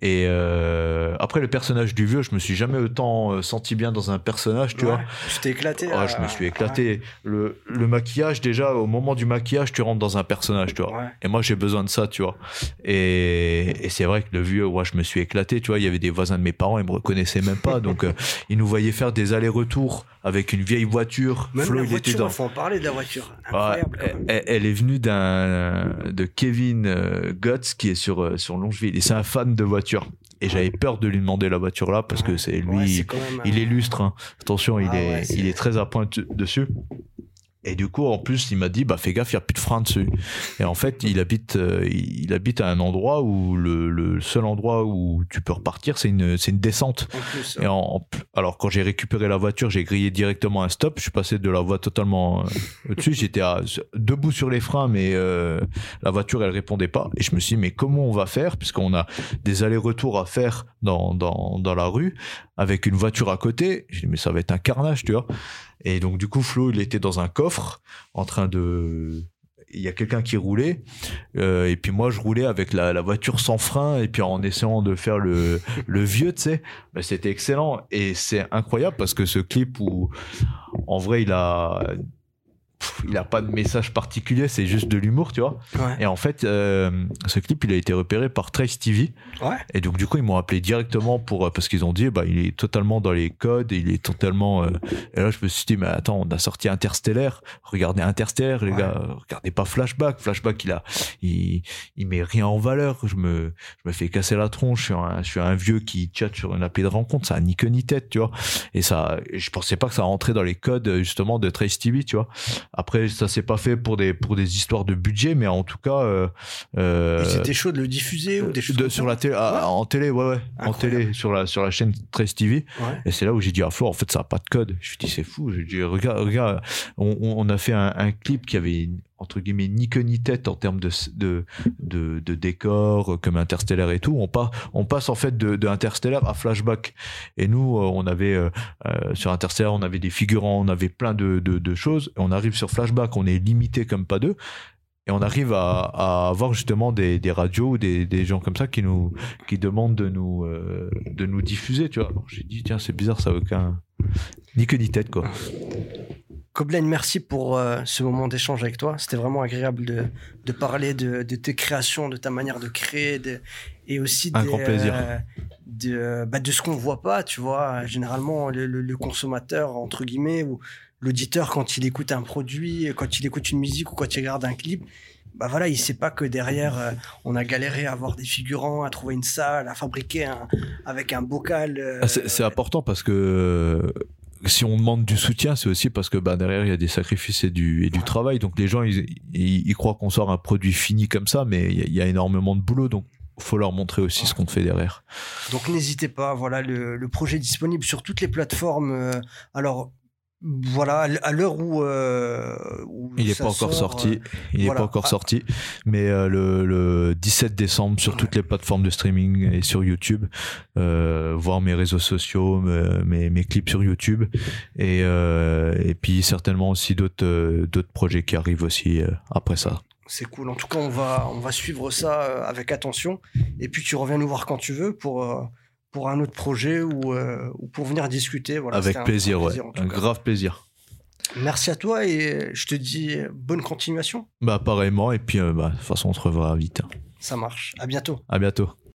Et euh, après, le personnage du vieux, je me suis jamais autant euh, senti bien dans un personnage, tu Ouais. vois. Tu t'es éclaté. Oh, à- je me suis éclaté. Le, le maquillage, déjà, au moment du maquillage, tu rentres dans un personnage, tu vois. Ouais. Et moi, j'ai besoin de ça, tu vois. Et, et c'est vrai que le vieux, ouais, je me suis éclaté, tu vois. Il y avait des voisins de mes parents, ils me reconnaissaient même pas. donc, euh, ils nous voyaient faire des allers-retours avec une vieille voiture. Même Flo, la il était voiture, dans. faut en parler de la voiture. Incroyable. elle, même. est venue d'un de Kevin euh, Gotts qui est sur euh, sur Longeville et c'est un fan de voiture et j'avais peur de lui demander la voiture là parce que c'est lui Ouais, même, il euh, est lustre hein. attention il Ah est ouais, il est très à pointe dessus et du coup en plus il m'a dit bah fais gaffe il y a plus de frein dessus et en fait il habite euh, il, habite à un endroit où le, le seul endroit où tu peux repartir c'est une c'est une descente En plus, et en, en- alors quand j'ai récupéré la voiture, j'ai grillé directement un stop. Je suis passé de la voie totalement euh, au-dessus. J'étais debout sur les freins, mais euh, la voiture elle répondait pas. Et je me suis dit mais comment on va faire? Puisqu'on a des allers-retours à faire dans, dans dans la rue avec une voiture à côté. J'ai dit mais ça va être un carnage, tu vois. Et donc du coup Flo il était dans un coffre en train de il y a quelqu'un qui roulait euh, et puis moi je roulais avec la, voiture sans frein et puis en essayant de faire le, le vieux tu sais. Bah, c'était excellent et c'est incroyable parce que ce clip où en vrai il a pff, il a pas de message particulier c'est juste de l'humour tu vois. Ouais. et en fait euh, ce clip il a été repéré par Trace TV Ouais. et donc du coup ils m'ont appelé directement pour euh, parce qu'ils ont dit bah il est totalement dans les codes et il est totalement euh, et là je me suis dit mais attends on a sorti Interstellaire. Regardez Interstellaire les Ouais. gars regardez pas Flashback. Flashback il a il, il met rien en valeur. Je me je me fais casser la tronche. Je suis un, je suis un vieux qui chatte sur une appli de rencontre. Ça a ni queue ni tête tu vois. Et ça je pensais pas que ça rentrait dans les codes justement de Trace TV tu vois après ça s'est pas fait pour des pour des histoires de budget mais en tout cas euh, euh, C'était chaud de le diffuser ou des choses de- sur la télé, ah, en télé, ouais, ouais, en télé, sur la, sur la chaîne 13 TV. Ouais. Et c'est là où j'ai dit à Flo, en fait, ça a pas de code. Je lui ai dit, c'est fou. J'ai dit, regarde, regarde, on a fait un, un clip qui avait une- entre guillemets ni queue ni tête en termes de de, de, décor euh, comme Interstellar et tout. On passe on passe en fait de, de Interstellar à Flashback. Et nous, euh, on avait euh, sur Interstellar, on avait des figurants, on avait plein de, de, choses. on arrive sur Flashback, on est limité comme pas deux et on arrive à, à avoir justement des, des radios ou des, des, gens comme ça qui nous qui demandent de nous de nous diffuser tu vois j'ai dit tiens c'est bizarre ça aucun ni queue ni tête quoi Koblen, merci pour euh, ce moment d'échange avec toi. C'était vraiment agréable de, de parler de, de, tes créations, de ta manière de créer, de, et aussi. Euh, de, bah, de ce qu'on voit pas, tu vois. Généralement, le, le, le consommateur, entre guillemets, ou l'auditeur, quand il écoute un produit, quand il écoute une musique ou quand il regarde un clip, bah voilà, il sait pas que derrière, euh, on a galéré à avoir des figurants, à trouver une salle, à fabriquer un, avec un bocal. Euh, ah, c'est important parce que si on demande du soutien, c'est aussi parce que bah, derrière il y a des sacrifices et du, et du travail. Donc les gens ils, ils, croient qu'on sort un produit fini comme ça, mais il y, a énormément de boulot. Donc faut leur montrer aussi ce qu'on fait derrière. Donc n'hésitez pas, voilà le, le, projet est disponible sur toutes les plateformes. Euh, alors voilà, à l'heure où, euh, il n'est pas encore sorti, euh, il n'est pas encore ah. sorti, mais euh, le, le, 17 décembre sur toutes les plateformes de streaming et sur YouTube, euh, voir mes réseaux sociaux, mes, mes clips sur YouTube et et puis certainement aussi d'autres d'autres projets qui arrivent aussi après ça. C'est cool. En tout cas, on va on va suivre ça avec attention et puis tu reviens nous voir quand tu veux pour pour un autre projet ou, euh, ou pour venir discuter. Voilà, Avec plaisir, un, plaisir, ouais. Un grave plaisir. Merci à toi et je te dis bonne continuation. Bah pareillement et puis euh, bah, de toute façon on se revoit vite. Ça marche. À bientôt. À bientôt.